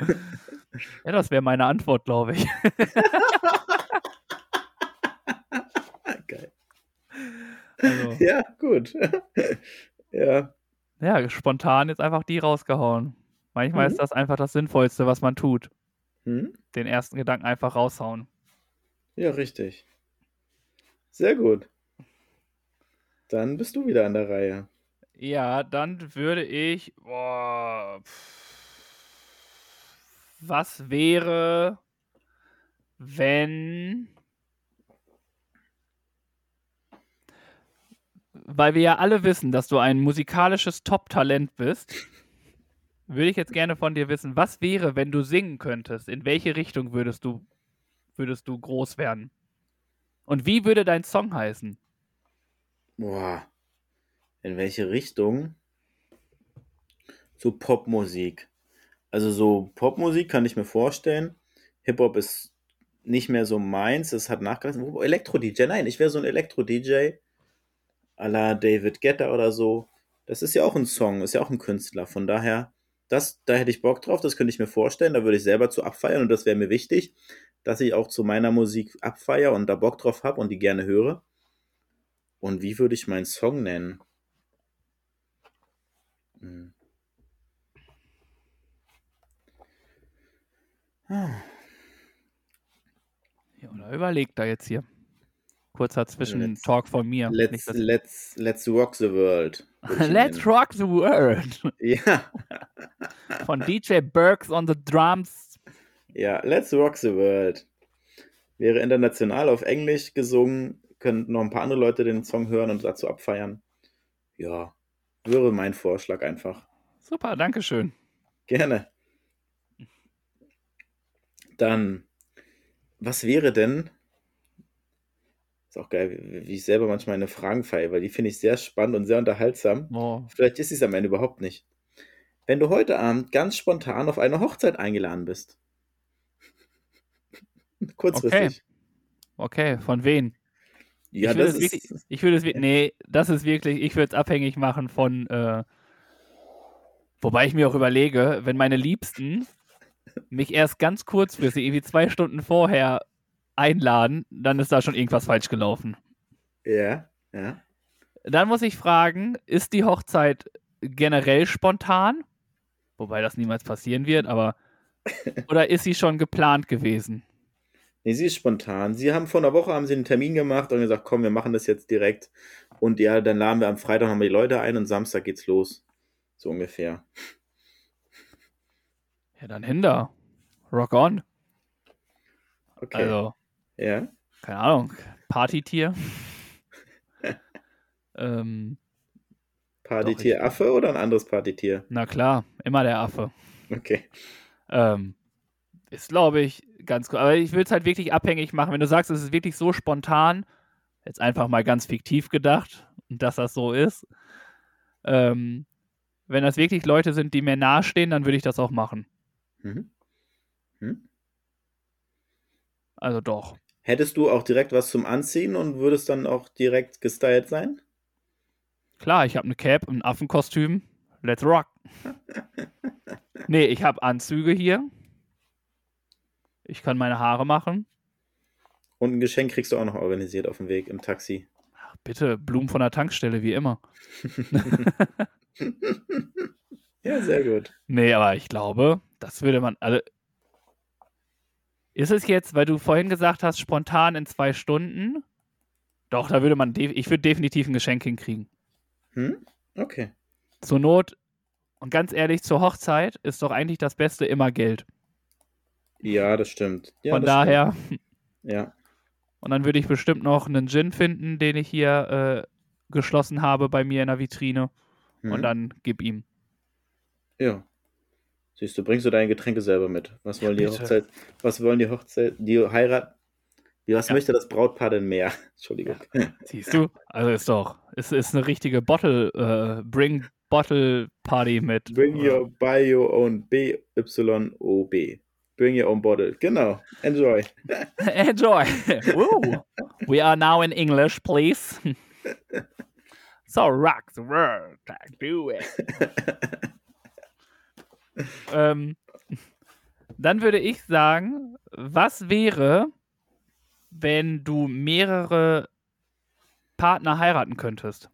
Ja, das wäre meine Antwort, glaube ich. *laughs* Geil. Also, Ja, gut. ja. ja, spontan jetzt einfach die rausgehauen. Manchmal Mhm. ist das einfach das Sinnvollste, was man tut. Hm? Den ersten Gedanken einfach raushauen. Ja, richtig. Sehr gut. Dann bist du wieder an der Reihe. Ja, dann würde ich. Boah, was wäre, wenn. Weil wir ja alle wissen, dass du ein musikalisches Top-Talent bist, würde ich jetzt gerne von dir wissen, was wäre, wenn du singen könntest? In welche Richtung würdest du, würdest du groß werden? Und wie würde dein Song heißen? Boah. In welche Richtung? So Popmusik. Also so Popmusik kann ich mir vorstellen. Hip-Hop ist nicht mehr so meins. Es hat nachgelassen. Elektro-DJ. Nein, ich wäre so ein Elektro-DJ. à la David Guetta oder so. Das ist ja auch ein Song, ist ja auch ein Künstler. Von daher, das, da hätte ich Bock drauf. Das könnte ich mir vorstellen. Da würde ich selber zu abfeiern. Und das wäre mir wichtig, dass ich auch zu meiner Musik abfeier und da Bock drauf habe und die gerne höre. Und wie würde ich meinen Song nennen? Hm. Ah, Ja, oder überlegt da jetzt hier. Kurzer Zwischentalk von mir. Let's, Nicht, let's, let's rock the world. Let's rock the world. *laughs* Ja, Von DJ Burks on the Drums. ja, let's rock the world. Wäre international auf Englisch gesungen, könnten noch ein paar andere Leute den Song hören und dazu abfeiern. Ja, wäre mein Vorschlag einfach. Super, Dankeschön. Gerne. Dann, was wäre denn? Ist auch geil, wie ich selber manchmal eine Fragen feiere, weil die finde ich sehr spannend und sehr unterhaltsam. Oh, Vielleicht ist es am Ende überhaupt nicht. Wenn du heute Abend ganz spontan auf eine Hochzeit eingeladen bist. *laughs* Kurzfristig. okay, von wen? Ja, ich würde das es ist. wirklich, ich würde es nee, das ist wirklich, ich würde es abhängig machen von, äh, wobei ich mir auch überlege, wenn meine Liebsten mich erst ganz kurzfristig, irgendwie zwei Stunden vorher einladen, dann ist da schon irgendwas falsch gelaufen. Ja, ja. Dann muss ich fragen, ist die Hochzeit generell spontan? Wobei das niemals passieren wird, aber *laughs* oder ist sie schon geplant gewesen? Nee, sie ist spontan. Sie haben vor einer Woche haben sie einen Termin gemacht und gesagt, komm, wir machen das jetzt direkt. Und ja, dann laden wir am Freitag nochmal die Leute ein und Samstag geht's los. So ungefähr. Ja, dann hinter. Rock on. Okay. Also, ja. keine Ahnung, Partytier. ähm, Partytier ich- Affe oder ein anderes Partytier? na klar, immer der Affe. Okay. Ähm, ist, glaube ich, ganz cool. Aber ich würde es halt wirklich abhängig machen. Wenn du sagst, es ist wirklich so spontan, jetzt einfach mal ganz fiktiv gedacht, und dass das so ist, Ähm, wenn das wirklich Leute sind, die mir nahestehen, dann würde ich das auch machen. Mhm. Hm? Also doch. Hättest du auch direkt was zum Anziehen und würdest dann auch direkt gestylt sein? Klar, ich habe eine Cap, ein Affenkostüm. Let's rock. *laughs* nee, ich habe Anzüge hier. Ich kann meine Haare machen. Und ein Geschenk kriegst du auch noch organisiert auf dem Weg im Taxi. Ach, bitte, Blumen von der Tankstelle, wie immer. *laughs* ja, sehr gut. Nee, aber ich glaube, das würde man. Also, ist es jetzt, weil du vorhin gesagt hast, spontan in zwei Stunden? Doch, da würde man. Ich würde definitiv ein Geschenk hinkriegen. Hm? Okay. Zur Not, und ganz ehrlich, zur Hochzeit ist doch eigentlich das Beste immer Geld. Ja, das stimmt. Ja, Von das daher. Stimmt. Ja. Und dann würde ich bestimmt noch einen Gin finden, den ich hier äh, geschlossen habe bei mir in der Vitrine. Hm. Und dann gib ihm. Ja. Siehst du, bringst du deine Getränke selber mit. Was wollen die bitte. Hochzeit, was wollen die Hochzeit, die Heirat, was Ja. möchte das Brautpaar denn mehr? *laughs* Entschuldigung. Siehst du? Also ist doch. Es ist eine richtige Bottle, äh, Bring Bottle Party mit. Bring your, buy your own BYOB. Bring your own bottle. Genau. Enjoy. *laughs* *laughs* Enjoy. Woo. We are now in English, please. so rock the world. Do it. Ähm, dann würde ich sagen, was wäre, wenn du mehrere Partner heiraten könntest?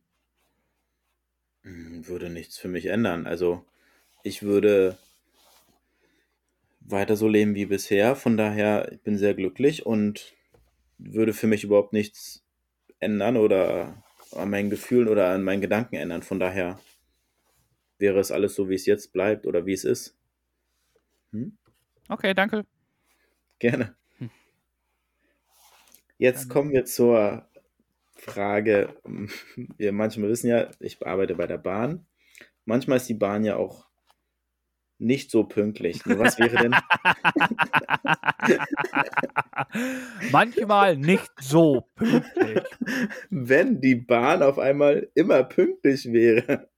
Hm, Würde nichts für mich ändern. Also, ich würde weiter so leben wie bisher. Von daher, ich bin sehr glücklich und würde für mich überhaupt nichts ändern oder an meinen Gefühlen oder an meinen Gedanken ändern. Von daher wäre es alles so, wie es jetzt bleibt oder wie es ist. Okay, danke. Gerne. Hm. Jetzt kommen wir zur Frage. *laughs* Wir manchmal wissen ja, ich arbeite bei der Bahn. Manchmal ist die Bahn ja auch nicht so pünktlich. Nur was wäre denn, *laughs* Manchmal nicht so pünktlich. *laughs* wenn die Bahn auf einmal immer pünktlich wäre?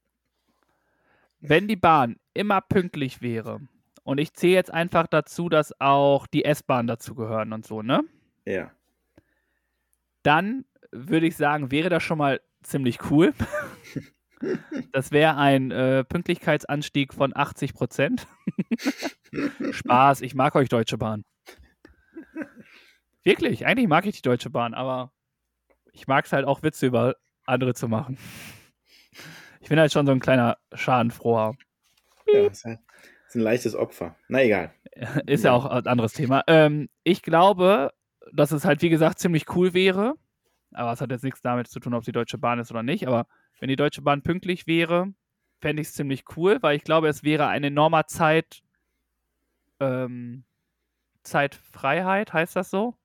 Wenn die Bahn immer pünktlich wäre, und ich zähle jetzt einfach dazu, dass auch die S-Bahn dazu gehören und so, ne? Ja. Dann würde ich sagen, wäre das schon mal ziemlich cool. *laughs* Das wäre ein äh, Pünktlichkeitsanstieg von 80 Prozent. *laughs* Spaß, ich mag euch Deutsche Bahn. Wirklich, eigentlich mag ich die Deutsche Bahn, aber ich mag es halt auch, Witze über andere zu machen. Ich bin halt schon so ein kleiner Schadenfroher. ja ist, halt, ist ein leichtes Opfer. Na egal. Ist ja, Ja. auch ein anderes Thema. Ähm, ich glaube, dass es halt, wie gesagt, ziemlich cool wäre. Aber es hat jetzt nichts damit zu tun, ob die Deutsche Bahn ist oder nicht. Aber wenn die Deutsche Bahn pünktlich wäre, fände ich es ziemlich cool, weil ich glaube, es wäre ein enormer Zeit, ähm, Zeitfreiheit, heißt das so?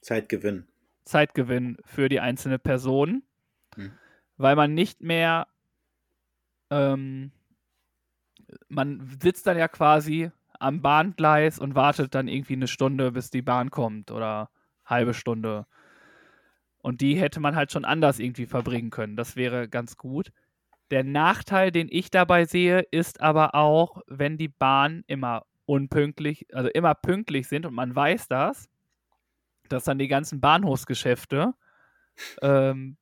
Zeitgewinn. Zeitgewinn für die einzelne Person, Hm. weil man nicht mehr, ähm, man sitzt dann ja quasi am Bahngleis und wartet dann irgendwie eine Stunde, bis die Bahn kommt oder halbe Stunde. Und die hätte man halt schon anders irgendwie verbringen können. Das wäre ganz gut. Der Nachteil, den ich dabei sehe, ist aber auch, wenn die Bahn immer unpünktlich, also immer pünktlich sind und man weiß das, dass dann die ganzen Bahnhofsgeschäfte ähm,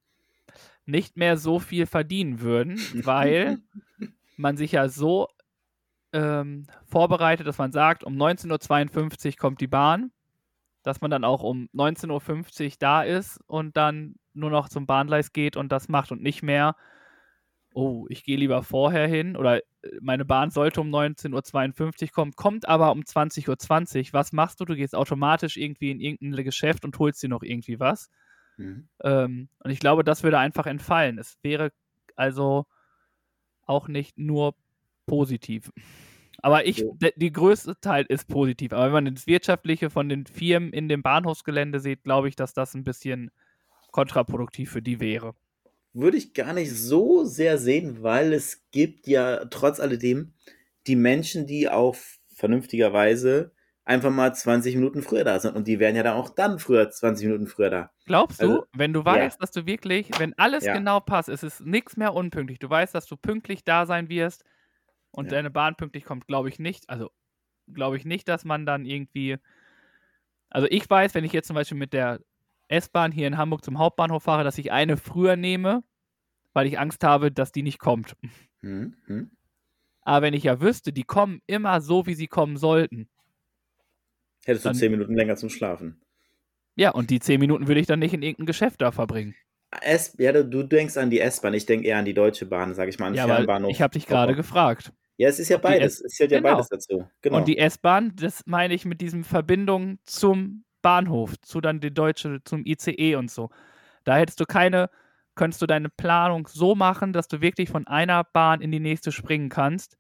nicht mehr so viel verdienen würden, *laughs* weil man sich ja so ähm, vorbereitet, dass man sagt, um 19.52 Uhr kommt die Bahn, dass man dann auch um 19.50 Uhr da ist und dann nur noch zum Bahngleis geht und das macht und nicht mehr, oh, ich gehe lieber vorher hin oder äh, meine Bahn sollte um 19.52 Uhr kommen, kommt aber um 20.20 Uhr. Was machst du? Du gehst automatisch irgendwie in irgendein Geschäft und holst dir noch irgendwie was. Mhm. Ähm, und ich glaube, das würde einfach entfallen. Es wäre also auch nicht nur positiv. Aber ich, de, die größte Teil ist positiv. Aber wenn man das Wirtschaftliche von den Firmen in dem Bahnhofsgelände sieht, glaube ich, dass das ein bisschen kontraproduktiv für die wäre. würde ich gar nicht so sehr sehen, weil es gibt ja trotz alledem die Menschen, die auf vernünftigerweise einfach mal 20 Minuten früher da sind. Und die wären ja dann auch dann früher 20 Minuten früher da. Glaubst du, Also, wenn du ja. weißt, dass du wirklich, wenn alles Ja. genau passt, es ist nichts mehr unpünktlich, du weißt, dass du pünktlich da sein wirst und Ja. deine Bahn pünktlich kommt, glaube ich nicht. Also glaube ich nicht, dass man dann irgendwie. Also ich weiß, wenn ich jetzt zum Beispiel mit der S-Bahn hier in Hamburg zum Hauptbahnhof fahre, dass ich eine früher nehme, weil ich Angst habe, dass die nicht kommt. Hm, hm. Aber wenn ich ja wüsste, die kommen immer so, wie sie kommen sollten. Hättest du Dann- 10 Minuten länger zum Schlafen. Ja, und die zehn Minuten würde ich dann nicht in irgendein Geschäft da verbringen. S ja, du, du denkst an die S-Bahn, ich denke eher an die Deutsche Bahn, sag ich mal, an Ja, Fernbahnhof. ich habe dich gerade gefragt. Ja, es ist ja beides. Es zählt ja Genau. beides dazu. Genau. Und die S-Bahn, das meine ich mit diesem Verbindung zum Bahnhof, zu dann die deutsche, zum ICE und so. Da hättest du keine, könntest du deine Planung so machen, dass du wirklich von einer Bahn in die nächste springen kannst,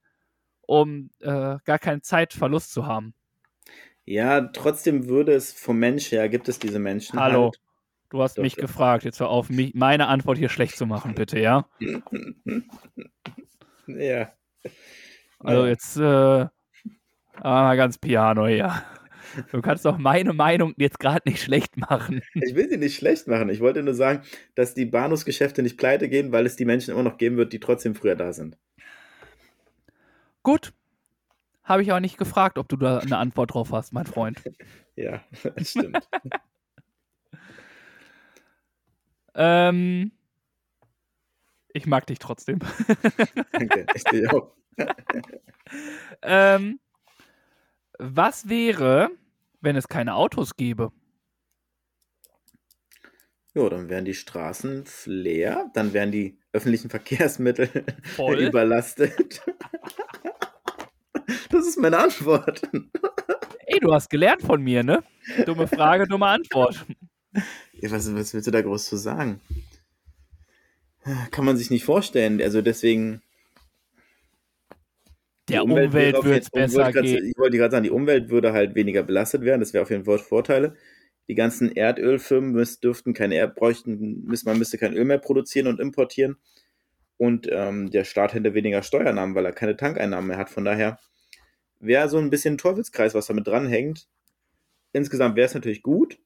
um äh, gar keinen Zeitverlust zu haben. Ja, trotzdem würde es vom Mensch her, gibt es diese Menschen. Hallo, Halt. du hast Doch, mich doch. gefragt. Jetzt hör auf, mich, meine Antwort hier schlecht zu machen, bitte, ja? *laughs* Ja. Also jetzt, äh, ah, ganz piano, ja. Du kannst doch meine Meinung jetzt gerade nicht schlecht machen. Ich will sie nicht schlecht machen. Ich wollte nur sagen, dass die Bahnhofsgeschäfte nicht pleite gehen, weil es die Menschen immer noch geben wird, die trotzdem früher da sind. Gut. Habe ich auch nicht gefragt, ob du da eine Antwort drauf hast, mein Freund. *laughs* Ja, *laughs* das stimmt. *laughs* Ähm, ich mag dich trotzdem. Danke. Ich dich auch. ähm, was wäre, wenn es keine Autos gäbe? Jo, dann wären die Straßen leer, dann wären die öffentlichen Verkehrsmittel Voll. überlastet. Das ist meine Antwort. Ey, du hast gelernt von mir, ne? Dumme Frage, dumme Antwort. Ja, was, was willst du da groß zu sagen? Kann man sich nicht vorstellen. Also deswegen. Der Umwelt auf wird es besser grad- gehen. Ich wollte gerade sagen, die Umwelt würde halt weniger belastet werden. Das wäre auf jeden Fall Vorteile. Die ganzen Erdölfirmen müß, dürften kein Erd bräuchten, müß, man müsste kein Öl mehr produzieren und importieren. Und ähm, der Staat hätte weniger Steuernahmen, weil er keine Tankeinnahmen mehr hat. Von daher wäre so ein bisschen ein Teufelskreis, was damit dranhängt. Insgesamt wäre es natürlich gut.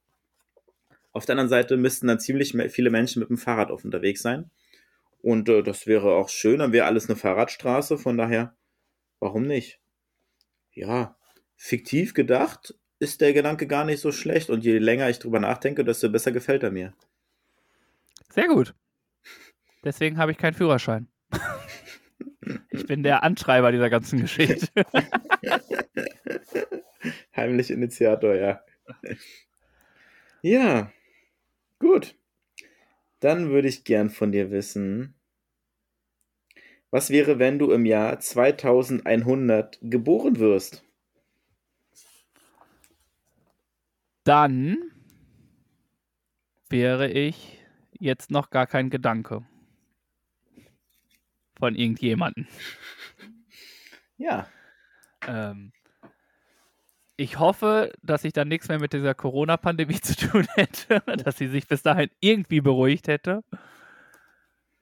Auf der anderen Seite müssten dann ziemlich viele Menschen mit dem Fahrrad auf unterwegs sein. Und äh, das wäre auch schön, dann wäre alles eine Fahrradstraße. Von daher, warum nicht? Ja, fiktiv gedacht ist der Gedanke gar nicht so schlecht. Und je länger ich drüber nachdenke, desto besser gefällt er mir. Sehr gut. Deswegen habe ich keinen Führerschein. *laughs* Ich bin der Antreiber dieser ganzen Geschichte. *laughs* *laughs* Heimlich Initiator, ja. Ja, gut. Dann würde ich gern von dir wissen, was wäre, wenn du im Jahr 2100 geboren wirst? Dann wäre ich jetzt noch gar kein Gedanke von irgendjemandem. Ja, Ähm, ich hoffe, dass ich dann nichts mehr mit dieser Corona-Pandemie *laughs* zu tun hätte, dass sie sich bis dahin irgendwie beruhigt hätte.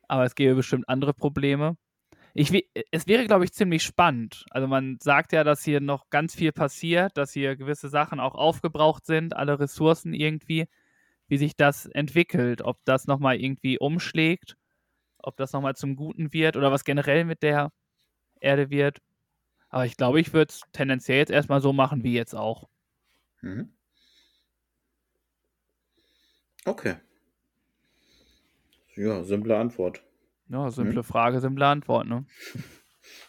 Aber es gäbe bestimmt andere Probleme. Ich, es wäre, glaube ich, ziemlich spannend. Also man sagt ja, dass hier noch ganz viel passiert, dass hier gewisse Sachen auch aufgebraucht sind, alle Ressourcen irgendwie, wie sich das entwickelt, ob das nochmal irgendwie umschlägt, ob das nochmal zum Guten wird oder was generell mit der Erde wird. Aber ich glaube, ich würde es tendenziell jetzt erstmal so machen wie jetzt auch. Mhm. Okay. Ja, simple Antwort. Ja, simple Frage, simple Antwort, ne?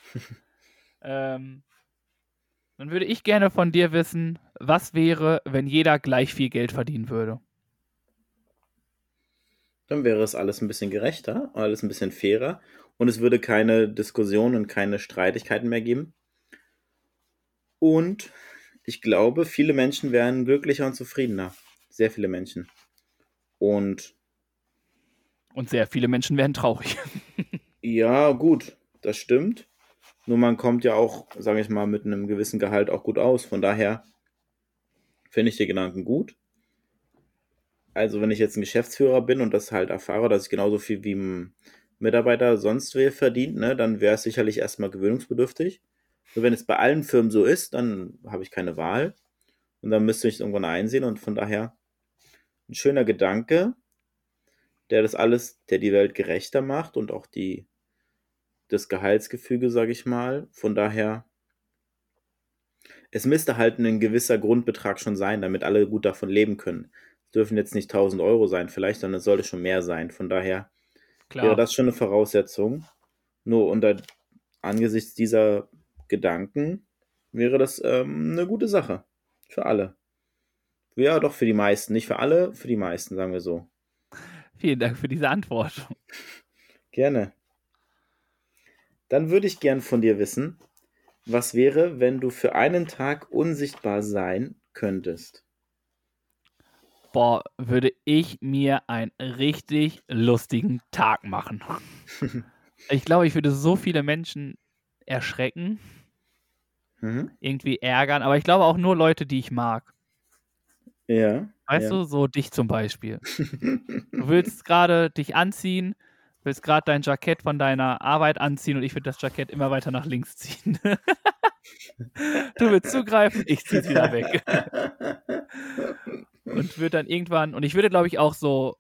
*laughs* ähm, dann würde ich gerne von dir wissen, was wäre, wenn jeder gleich viel Geld verdienen würde? Dann wäre es alles ein bisschen gerechter, alles ein bisschen fairer und es würde keine Diskussionen und keine Streitigkeiten mehr geben. Und ich glaube, viele Menschen wären glücklicher und zufriedener. Sehr viele Menschen. Und Und sehr viele Menschen wären traurig. *laughs* ja, gut, das stimmt. Nur man kommt ja auch, sage ich mal, mit einem gewissen Gehalt auch gut aus. Von daher finde ich die Gedanken gut. Also wenn ich jetzt ein Geschäftsführer bin und das halt erfahre, dass ich genauso viel wie ein Mitarbeiter sonst wer verdient, ne, dann wäre es sicherlich erstmal gewöhnungsbedürftig. Nur wenn es bei allen Firmen so ist, dann habe ich keine Wahl. Und dann müsste ich es irgendwann einsehen und von daher ein schöner Gedanke, der das alles, der die Welt gerechter macht und auch die, das Gehaltsgefüge, sage ich mal. Von daher, es müsste halt ein gewisser Grundbetrag schon sein, damit alle gut davon leben können. Es dürfen jetzt nicht 1000 Euro sein, vielleicht, sondern es sollte schon mehr sein. Von daher Klar. wäre das schon eine Voraussetzung. Nur unter angesichts dieser Gedanken wäre das ähm, eine gute Sache. Für alle. Ja, doch für die meisten. Nicht für alle, für die meisten, sagen wir so. Vielen Dank für diese Antwort. *laughs* Gerne. Dann würde ich gern von dir wissen, was wäre, wenn du für einen Tag unsichtbar sein könntest? Boah, würde ich mir einen richtig lustigen Tag machen. *laughs* ich glaube, ich würde so viele Menschen erschrecken, Mhm. irgendwie ärgern, aber ich glaube auch nur Leute, die ich mag. Ja. Weißt ja. du, so dich zum Beispiel. Du willst gerade dich anziehen, willst gerade dein Jackett von deiner Arbeit anziehen und ich würde das Jackett immer weiter nach links ziehen. du willst zugreifen, ich ziehe es wieder weg. und würde dann irgendwann, und ich würde, glaube ich, auch so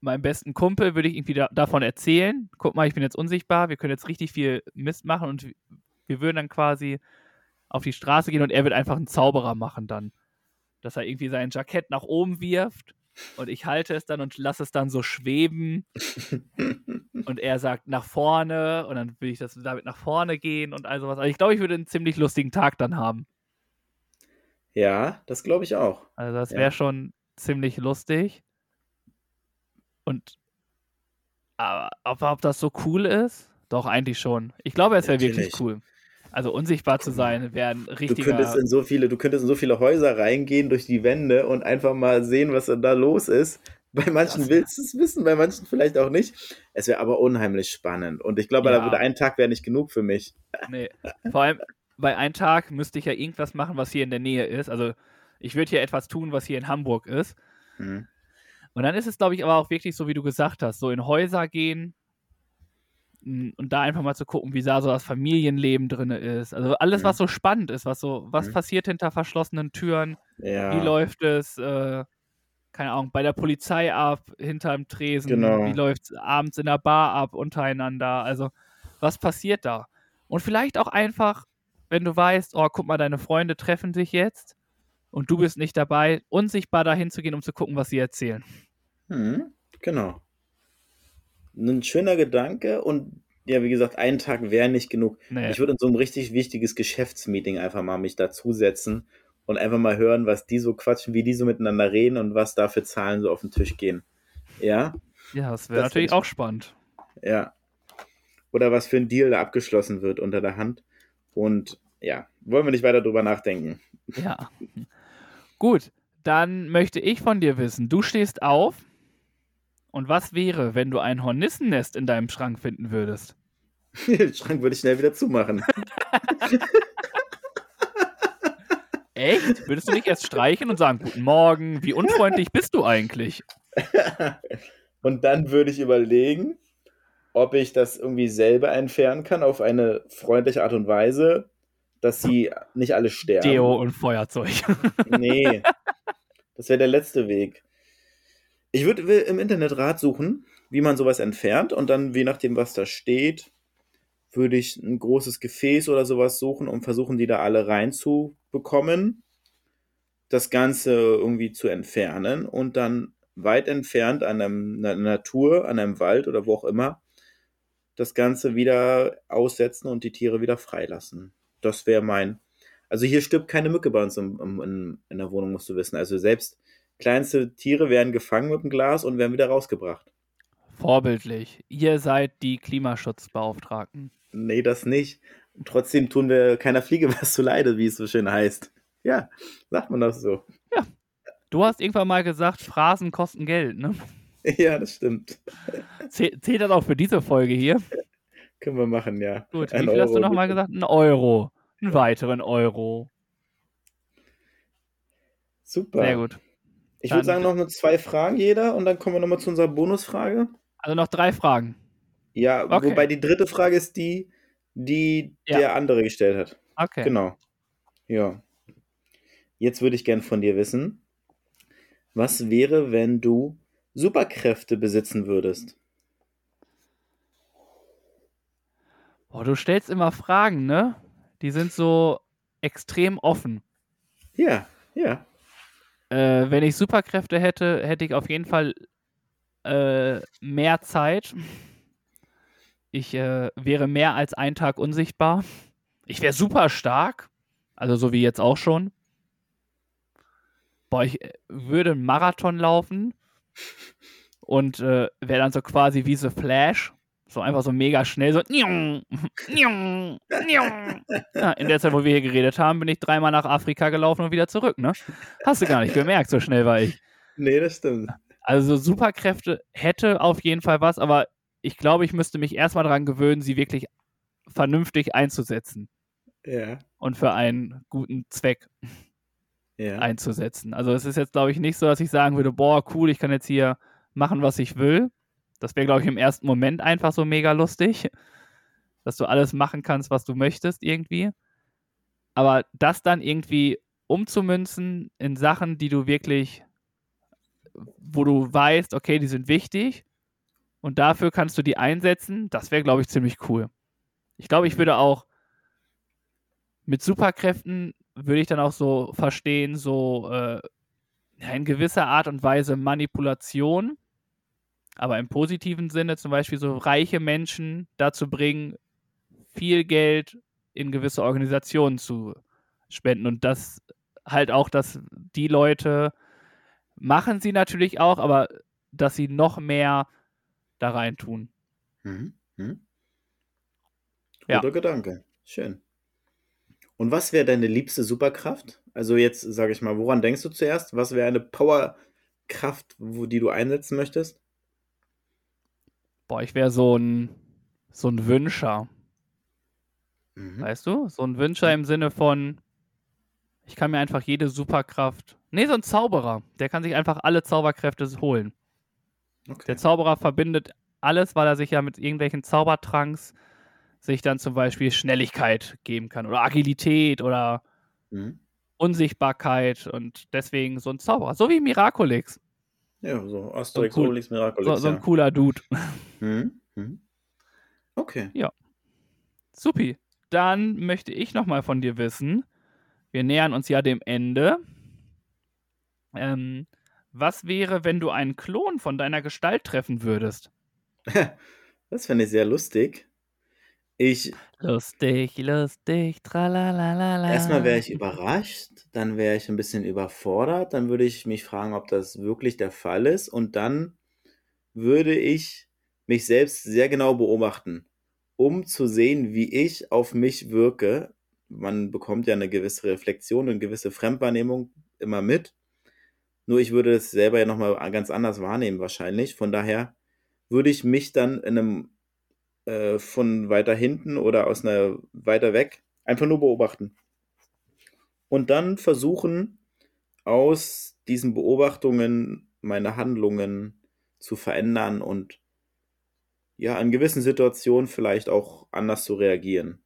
meinem besten Kumpel würde ich irgendwie da, davon erzählen, guck mal, ich bin jetzt unsichtbar, wir können jetzt richtig viel Mist machen und wir würden dann quasi auf die Straße gehen und er wird einfach einen Zauberer machen dann. Dass er irgendwie sein Jackett nach oben wirft und ich halte es dann und lasse es dann so schweben *laughs* und er sagt nach vorne und dann will ich das damit nach vorne gehen und all sowas. Also ich glaube, ich würde einen ziemlich lustigen Tag dann haben. ja, das glaube ich auch. Also das Ja. wäre schon ziemlich lustig. Und aber ob, ob das so cool ist? Doch, eigentlich schon. Ich glaube, es wäre wirklich cool. Also unsichtbar zu sein, wäre ein Du richtiger. könntest in so viele, du könntest in so viele Häuser reingehen durch die Wände und einfach mal sehen, was da los ist. Bei manchen willst du es wissen, bei manchen vielleicht auch nicht. Es wäre aber unheimlich spannend. Und ich glaube, Ja. da würde ein Tag wäre nicht genug für mich. Nee. Vor allem bei einem Tag müsste ich ja irgendwas machen, was hier in der Nähe ist. Also ich würde hier etwas tun, was hier in Hamburg ist. Hm. Und dann ist es, glaube ich, aber auch wirklich so, wie du gesagt hast, so in Häuser gehen und da einfach mal zu gucken, wie da so das Familienleben drin ist. Also alles, Mhm. was so spannend ist, was so, was Mhm. passiert hinter verschlossenen Türen, Ja. wie läuft es, äh, keine Ahnung, bei der Polizei ab, hinterm Tresen, Genau. wie läuft es abends in der Bar ab, untereinander. Also was passiert da? Und vielleicht auch einfach, wenn du weißt, oh, guck mal, deine Freunde treffen sich jetzt und du bist nicht dabei, unsichtbar dahin zu gehen, um zu gucken, was sie erzählen. Hm, genau. Ein schöner Gedanke und ja, wie gesagt, ein Tag wäre nicht genug. Nee. Ich würde in so ein richtig wichtiges Geschäftsmeeting einfach mal mich dazusetzen und einfach mal hören, was die so quatschen, wie die so miteinander reden und was da für Zahlen so auf den Tisch gehen. Ja, Ja, das wäre natürlich auch spannend. ja. Oder was für ein Deal da abgeschlossen wird unter der Hand. Und ja, wollen wir nicht weiter drüber nachdenken. Ja. Gut, dann möchte ich von dir wissen, du stehst auf und was wäre, wenn du ein Hornissennest in deinem Schrank finden würdest? Den *laughs* Schrank würde ich schnell wieder zumachen. *laughs* Echt? Würdest du nicht erst streichen und sagen, guten Morgen, wie unfreundlich bist du eigentlich? *laughs* Und dann würde ich überlegen, ob ich das irgendwie selber entfernen kann auf eine freundliche Art und Weise, dass sie nicht alle sterben. Deo und Feuerzeug. Nee. Das wäre der letzte Weg. Ich würde im Internet Rat suchen, wie man sowas entfernt und dann, je nachdem, was da steht, würde ich ein großes Gefäß oder sowas suchen und versuchen, die da alle reinzubekommen, das Ganze irgendwie zu entfernen und dann weit entfernt an einer Natur, an einem Wald oder wo auch immer, das Ganze wieder aussetzen und die Tiere wieder freilassen. Das wäre mein. Also hier stirbt keine Mücke bei uns im, in, in der Wohnung, musst du wissen. Also selbst kleinste Tiere werden gefangen mit dem Glas und werden wieder rausgebracht. Vorbildlich. Ihr seid die Klimaschutzbeauftragten. Nee, das nicht. Trotzdem tun wir keiner Fliege *laughs* was zu leide, wie es so schön heißt. Ja, sagt man das so. Du hast irgendwann mal gesagt, Phrasen kosten Geld, ne? *laughs* Ja, das stimmt. *laughs* Zäh- Zählt das auch für diese Folge hier? Können wir machen, ja. Gut, Ein wie viel hast du Euro, nochmal gesagt? Ein Euro. Einen weiteren Euro. Super. Sehr gut. Ich würde sagen, noch nur zwei Fragen jeder und dann kommen wir nochmal zu unserer Bonusfrage. Also noch drei Fragen. Ja, Okay. wobei die dritte Frage ist die, die Ja. der andere gestellt hat. Okay. Genau. Ja. jetzt würde ich gern von dir wissen, was wäre, wenn du Superkräfte besitzen würdest? Boah, du stellst immer Fragen, ne? Die sind so extrem offen. Ja, ja. Äh, wenn ich Superkräfte hätte, hätte ich auf jeden Fall äh, mehr Zeit. Ich äh, wäre mehr als einen Tag unsichtbar. Ich wäre super stark. Also so wie jetzt auch schon. Boah, ich äh, würde einen Marathon laufen und äh, wäre dann so quasi wie The Flash. So einfach so mega schnell, so. Ja, in der Zeit, wo wir hier geredet haben, bin ich dreimal nach Afrika gelaufen und wieder zurück, ne? Hast du gar nicht gemerkt, so schnell war ich. Nee, das stimmt. Also Superkräfte hätte auf jeden Fall was, aber ich glaube, ich müsste mich erstmal daran gewöhnen, sie wirklich vernünftig einzusetzen. Ja. Und für einen guten Zweck Ja. einzusetzen. Also es ist jetzt, glaube ich, nicht so, dass ich sagen würde, boah, cool, ich kann jetzt hier machen, was ich will. Das wäre, glaube ich, im ersten Moment einfach so mega lustig, dass du alles machen kannst, was du möchtest irgendwie. Aber das dann irgendwie umzumünzen in Sachen, die du wirklich, wo du weißt, okay, die sind wichtig und dafür kannst du die einsetzen, das wäre, glaube ich, ziemlich cool. Ich glaube, ich würde auch mit Superkräften würde ich dann auch so verstehen, so äh, in gewisser Art und Weise Manipulation, aber im positiven Sinne zum Beispiel so reiche Menschen dazu bringen, viel Geld in gewisse Organisationen zu spenden und das halt auch, dass die Leute machen sie natürlich auch, aber dass sie noch mehr da rein tun. Mhm. Mhm. Ja. Guter Gedanke. Schön. Und was wäre deine liebste Superkraft? Also jetzt sage ich mal, woran denkst du zuerst? Was wäre eine Powerkraft, wo, die du einsetzen möchtest? Boah, ich wäre so ein so ein Wünscher. Mhm. Weißt du? So ein Wünscher im Sinne von, ich kann mir einfach jede Superkraft. Nee, so ein Zauberer. Der kann sich einfach alle Zauberkräfte holen. Okay. Der Zauberer verbindet alles, weil er sich ja mit irgendwelchen Zaubertranks sich dann zum Beispiel Schnelligkeit geben kann oder Agilität oder Mhm. Unsichtbarkeit und deswegen so ein Zauberer. So wie Miraculix. Ja, so Asterix, cool- Obelix, Miraculix. So, so ein ja. cooler Dude. Mhm. *laughs* Mhm. Okay. Supi. Dann möchte ich nochmal von dir wissen, wir nähern uns ja dem Ende. Ähm, was wäre, wenn du einen Klon von deiner Gestalt treffen würdest? *laughs* Das fände ich sehr lustig. Ich, Lustig, lustig, tralalala. erstmal wäre ich überrascht, dann wäre ich ein bisschen überfordert, dann würde ich mich fragen, ob das wirklich der Fall ist und dann würde ich mich selbst sehr genau beobachten, um zu sehen, wie ich auf mich wirke. Man bekommt ja eine gewisse Reflexion und gewisse Fremdwahrnehmung immer mit. Nur ich würde es selber ja nochmal ganz anders wahrnehmen wahrscheinlich. Von daher würde ich mich dann in einem äh, von weiter hinten oder aus einer weiter weg einfach nur beobachten. Und dann versuchen, aus diesen Beobachtungen meine Handlungen zu verändern und ja, in gewissen Situationen vielleicht auch anders zu reagieren.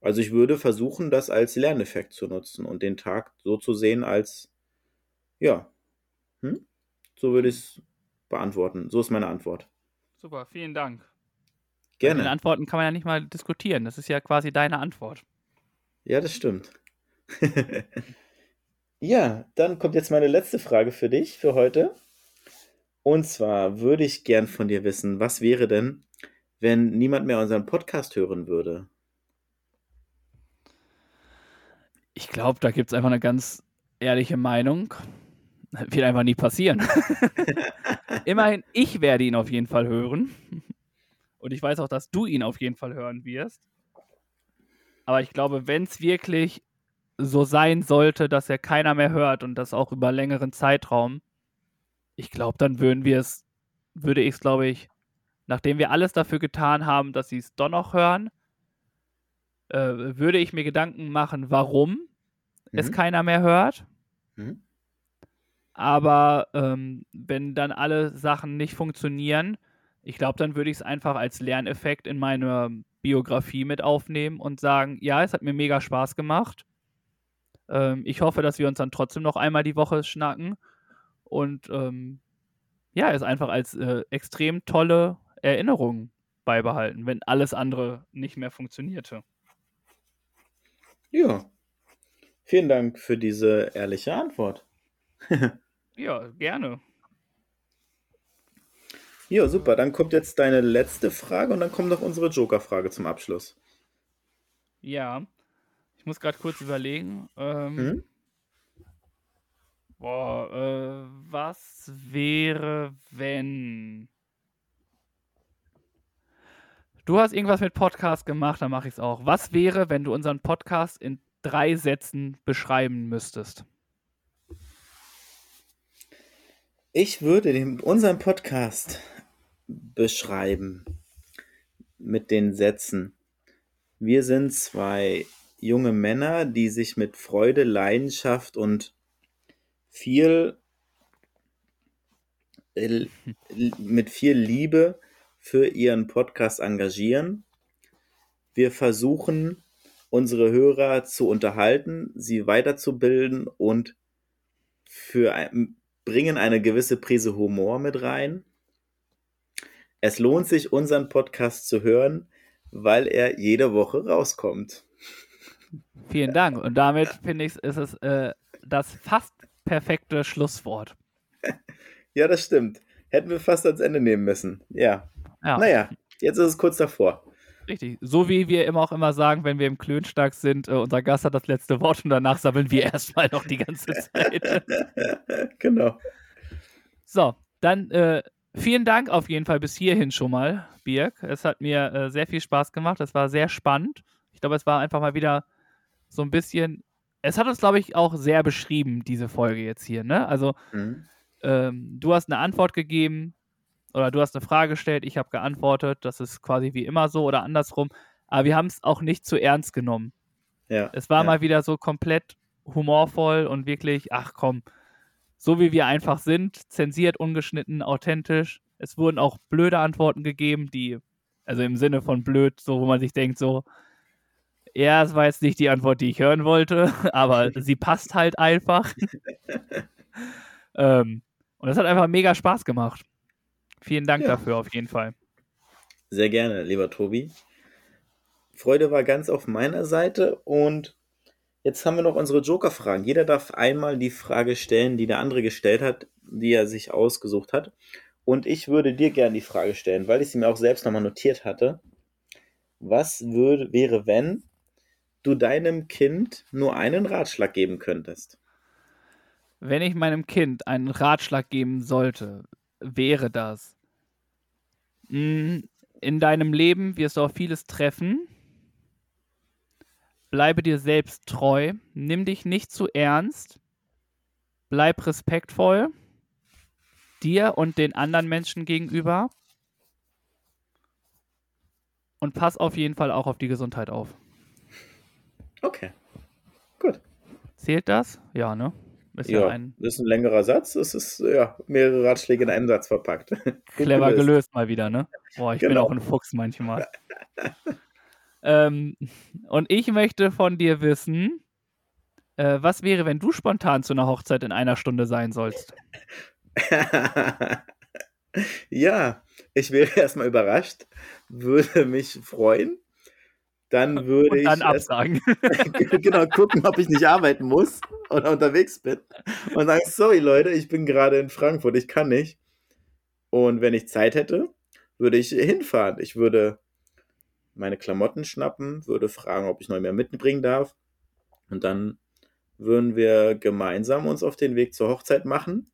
Also ich würde versuchen, das als Lerneffekt zu nutzen und den Tag so zu sehen als, ja, hm? so würde ich es beantworten. So ist meine Antwort. Super, vielen Dank. Mit Gerne. den Antworten kann man ja nicht mal diskutieren. Das ist ja quasi deine Antwort. Ja, das stimmt. *laughs* ja, dann kommt jetzt meine letzte Frage für dich für heute. Und zwar würde ich gern von dir wissen, was wäre denn, wenn niemand mehr unseren Podcast hören würde? Ich glaube, da gibt es einfach eine ganz ehrliche Meinung. Wird einfach nie passieren. *laughs* Immerhin, ich werde ihn auf jeden Fall hören. Und ich weiß auch, dass du ihn auf jeden Fall hören wirst. Aber ich glaube, wenn es wirklich so sein sollte, dass er keiner mehr hört und das auch über längeren Zeitraum, ich glaube, dann würden wir es, würde ich es, glaube ich, nachdem wir alles dafür getan haben, dass sie es doch noch hören, äh, würde ich mir Gedanken machen, warum es Mhm. keiner mehr hört. Mhm. Aber ähm, wenn dann alle Sachen nicht funktionieren, ich glaube, dann würde ich es einfach als Lerneffekt in meine Biografie mit aufnehmen und sagen, ja, es hat mir mega Spaß gemacht. Ähm, ich hoffe, dass wir uns dann trotzdem noch einmal die Woche schnacken und ähm, ja, es einfach als äh, extrem tolle Erinnerung beibehalten, wenn alles andere nicht mehr funktionierte. Ja. Vielen Dank für diese ehrliche Antwort. *laughs* ja, gerne. Ja, super. Dann kommt jetzt deine letzte Frage und dann kommt noch unsere Joker-Frage zum Abschluss. Ja, ich muss gerade kurz überlegen. Ähm, hm? Boah, äh, was wäre, wenn. Du hast irgendwas mit Podcast gemacht, dann mache ich es auch. Was wäre, wenn du unseren Podcast in drei Sätzen beschreiben müsstest? Ich würde den, unseren Podcast beschreiben mit den Sätzen. Wir sind zwei junge Männer, die sich mit Freude, Leidenschaft und viel mit viel Liebe für ihren Podcast engagieren. Wir versuchen, unsere Hörer zu unterhalten, sie weiterzubilden und für bringen eine gewisse Prise Humor mit rein. Es lohnt sich, unseren Podcast zu hören, weil er jede Woche rauskommt. Vielen Dank. Und damit finde ich, ist es äh, das fast perfekte Schlusswort. *laughs* Ja, das stimmt. Hätten wir fast ans Ende nehmen müssen. Ja. ja. Naja, jetzt ist es kurz davor. Richtig. So wie wir immer auch immer sagen, wenn wir im Klönschlag sind, äh, unser Gast hat das letzte Wort und danach sammeln wir *laughs* erstmal noch die ganze Zeit. *laughs* genau. So, dann äh, vielen Dank auf jeden Fall bis hierhin schon mal, Birg. Es hat mir äh, sehr viel Spaß gemacht. Es war sehr spannend. Ich glaube, es war einfach mal wieder so ein bisschen. Es hat uns, glaube ich, auch sehr beschrieben, diese Folge jetzt hier. Ne? Also, mhm. ähm, du hast eine Antwort gegeben oder du hast eine Frage gestellt, ich habe geantwortet. Das ist quasi wie immer so oder andersrum. Aber wir haben es auch nicht zu ernst genommen. Ja, es war ja. mal wieder so komplett humorvoll und wirklich, ach komm, so wie wir einfach sind, zensiert, ungeschnitten, authentisch. Es wurden auch blöde Antworten gegeben, die, also im Sinne von blöd, so wo man sich denkt, so, ja, es war jetzt nicht die Antwort, die ich hören wollte, *laughs* aber sie passt halt einfach. *laughs* ähm, und das hat einfach mega Spaß gemacht. Vielen Dank ja. dafür auf jeden Fall. Sehr gerne, lieber Tobi. Freude war ganz auf meiner Seite und jetzt haben wir noch unsere Joker-Fragen. Jeder darf einmal die Frage stellen, die der andere gestellt hat, die er sich ausgesucht hat. Und ich würde dir gerne die Frage stellen, weil ich sie mir auch selbst nochmal notiert hatte. Was würde, wäre, wenn du deinem Kind nur einen Ratschlag geben könntest? Wenn ich meinem Kind einen Ratschlag geben sollte, wäre das. Hm, in deinem Leben wirst du auf vieles treffen. Bleibe dir selbst treu. Nimm dich nicht zu ernst. Bleib respektvoll dir und den anderen Menschen gegenüber. Und pass auf jeden Fall auch auf die Gesundheit auf. Okay. Gut. Zählt das? Ja, ne? Ist ja, ja ein... das ist ein längerer Satz. Es ist ja mehrere Ratschläge in einem Satz verpackt. *laughs* Clever gelöst. gelöst. mal wieder, ne? Boah, ich genau. bin auch ein Fuchs manchmal. *laughs* ähm, und ich möchte von dir wissen, äh, was wäre, wenn du spontan zu einer Hochzeit in einer Stunde sein sollst? *laughs* ja, ich wäre erstmal überrascht, würde mich freuen dann würde und dann ich absagen. *laughs* genau gucken, ob ich nicht arbeiten muss oder unterwegs bin und sagen, sorry Leute, ich bin gerade in Frankfurt, ich kann nicht. Und wenn ich Zeit hätte, würde ich hinfahren. Ich würde meine Klamotten schnappen, würde fragen, ob ich noch mehr mitbringen darf und dann würden wir gemeinsam uns auf den Weg zur Hochzeit machen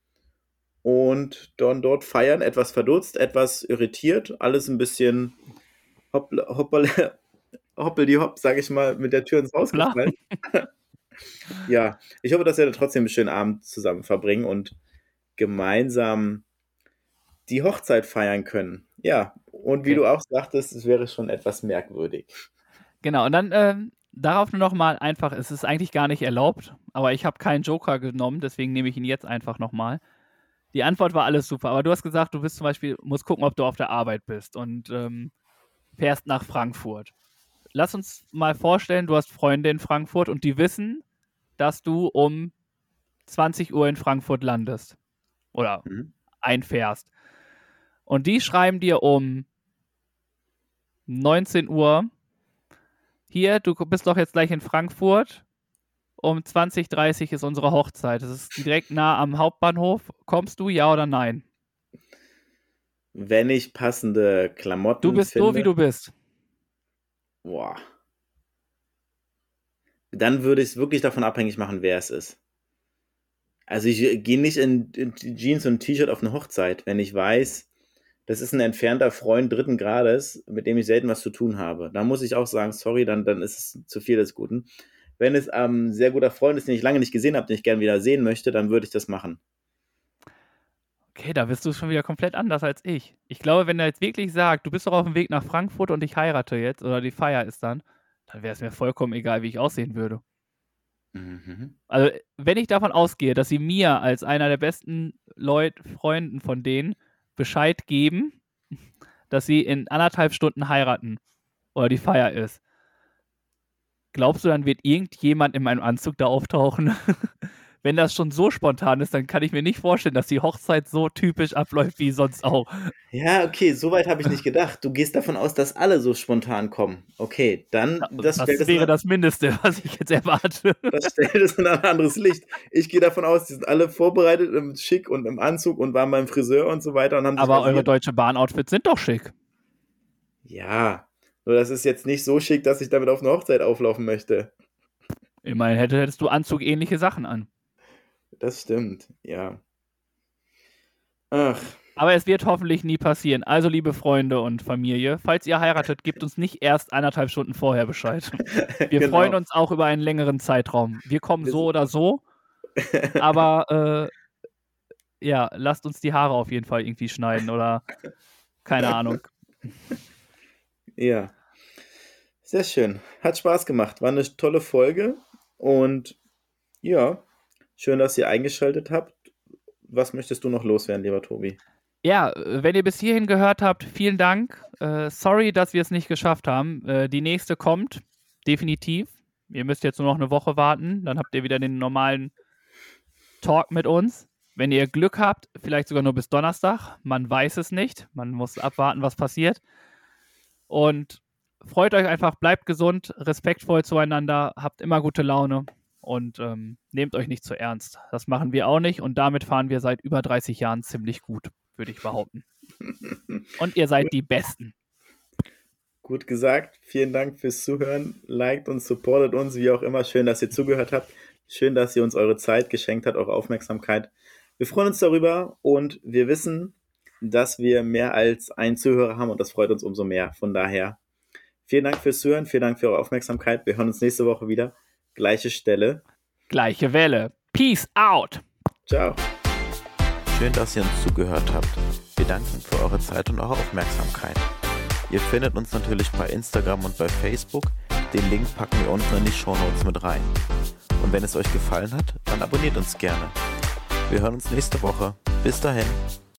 und dann dort feiern, etwas verdutzt, etwas irritiert, alles ein bisschen hoppla, hoppla, *laughs* hoppel die hopp, sage ich mal, mit der Tür ins Haus gefallen. *laughs* ja, ich hoffe, dass wir trotzdem einen schönen Abend zusammen verbringen und gemeinsam die Hochzeit feiern können. Ja, und wie okay. du auch sagtest, es wäre schon etwas merkwürdig. Genau, und dann ähm, darauf nur nochmal einfach, es ist eigentlich gar nicht erlaubt, aber ich habe keinen Joker genommen, deswegen nehme ich ihn jetzt einfach nochmal. Die Antwort war alles super, aber du hast gesagt, du bist zum Beispiel, musst gucken, ob du auf der Arbeit bist und ähm, fährst nach Frankfurt lass uns mal vorstellen, du hast Freunde in Frankfurt und die wissen, dass du um 20 Uhr in Frankfurt landest oder mhm. einfährst. Und die schreiben dir um 19 Uhr, hier, du bist doch jetzt gleich in Frankfurt. Um 20.30 Uhr ist unsere Hochzeit. Das ist direkt nah am Hauptbahnhof. Kommst du, ja oder nein? Wenn ich passende Klamotten Du bist finde, so, wie du bist. Boah. Dann würde ich es wirklich davon abhängig machen, wer es ist. Also ich gehe nicht in, in Jeans und T-Shirt auf eine Hochzeit, wenn ich weiß, das ist ein entfernter Freund dritten Grades, mit dem ich selten was zu tun habe. Da muss ich auch sagen, sorry, dann, dann ist es zu viel des Guten. Wenn es ein ähm, sehr guter Freund ist, den ich lange nicht gesehen habe, den ich gerne wieder sehen möchte, dann würde ich das machen. Okay, da bist du schon wieder komplett anders als ich. Ich glaube, wenn er jetzt wirklich sagt, du bist doch auf dem Weg nach Frankfurt und ich heirate jetzt oder die Feier ist dann, dann wäre es mir vollkommen egal, wie ich aussehen würde. Mhm. Also, wenn ich davon ausgehe, dass sie mir als einer der besten Leut Freunden von denen Bescheid geben, dass sie in anderthalb Stunden heiraten oder die Feier ist. Glaubst du, dann wird irgendjemand in meinem Anzug da auftauchen? *laughs* wenn das schon so spontan ist, dann kann ich mir nicht vorstellen, dass die Hochzeit so typisch abläuft wie sonst auch. Ja, okay, so weit habe ich nicht gedacht. Du gehst davon aus, dass alle so spontan kommen. Okay, dann das, das wäre das, das Mindeste, *laughs* was ich jetzt erwarte. Das stellt es in ein anderes Licht. Ich gehe davon aus, die sind alle vorbereitet im Schick und im Anzug und waren beim Friseur und so weiter und haben Aber eure deutsche Bahn-Outfits sind doch schick. Ja, nur das ist jetzt nicht so schick, dass ich damit auf eine Hochzeit auflaufen möchte. Immerhin hättest du anzugähnliche Sachen an. Das stimmt, ja. Ach. Aber es wird hoffentlich nie passieren. Also, liebe Freunde und Familie, falls ihr heiratet, gebt uns nicht erst eineinhalb Stunden vorher Bescheid. *laughs* Wir genau. freuen uns auch über einen längeren Zeitraum. Wir kommen so oder so, *laughs* aber äh, ja, lasst uns die Haare auf jeden Fall irgendwie schneiden oder keine Ahnung. Ja. Sehr schön. Hat Spaß gemacht. War eine tolle Folge und ja, Schön, dass ihr eingeschaltet habt. Was möchtest du noch loswerden, lieber Tobi? Ja, wenn ihr bis hierhin gehört habt, vielen Dank. Äh, sorry, dass wir es nicht geschafft haben. Äh, die nächste kommt, definitiv. Ihr müsst jetzt nur noch eine Woche warten, dann habt ihr wieder den normalen Talk mit uns. Wenn ihr Glück habt, vielleicht sogar nur bis Donnerstag. Man weiß es nicht. Man muss abwarten, was passiert. Und freut euch einfach, bleibt gesund, respektvoll zueinander, habt immer gute Laune und ähm, nehmt euch nicht zu ernst. Das machen wir auch nicht und damit fahren wir seit über 30 Jahren ziemlich gut, würde ich behaupten. *laughs* und ihr seid die Besten. Gut gesagt. Vielen Dank fürs Zuhören. Liked und supportet uns, wie auch immer. Schön, dass ihr zugehört habt. Schön, dass ihr uns eure Zeit geschenkt habt, eure Aufmerksamkeit. Wir freuen uns darüber und wir wissen, dass wir mehr als einen Zuhörer haben und das freut uns umso mehr. Von daher vielen Dank fürs Zuhören, vielen Dank für eure Aufmerksamkeit. Wir hören uns nächste Woche wieder. Gleiche Stelle. Gleiche Welle. Peace out. Ciao. Schön, dass ihr uns zugehört habt. Wir danken für eure Zeit und eure Aufmerksamkeit. Ihr findet uns natürlich bei Instagram und bei Facebook. Den Link packen wir unten in die Show Notes mit rein. Und wenn es euch gefallen hat, dann abonniert uns gerne. Wir hören uns nächste Woche. Bis dahin.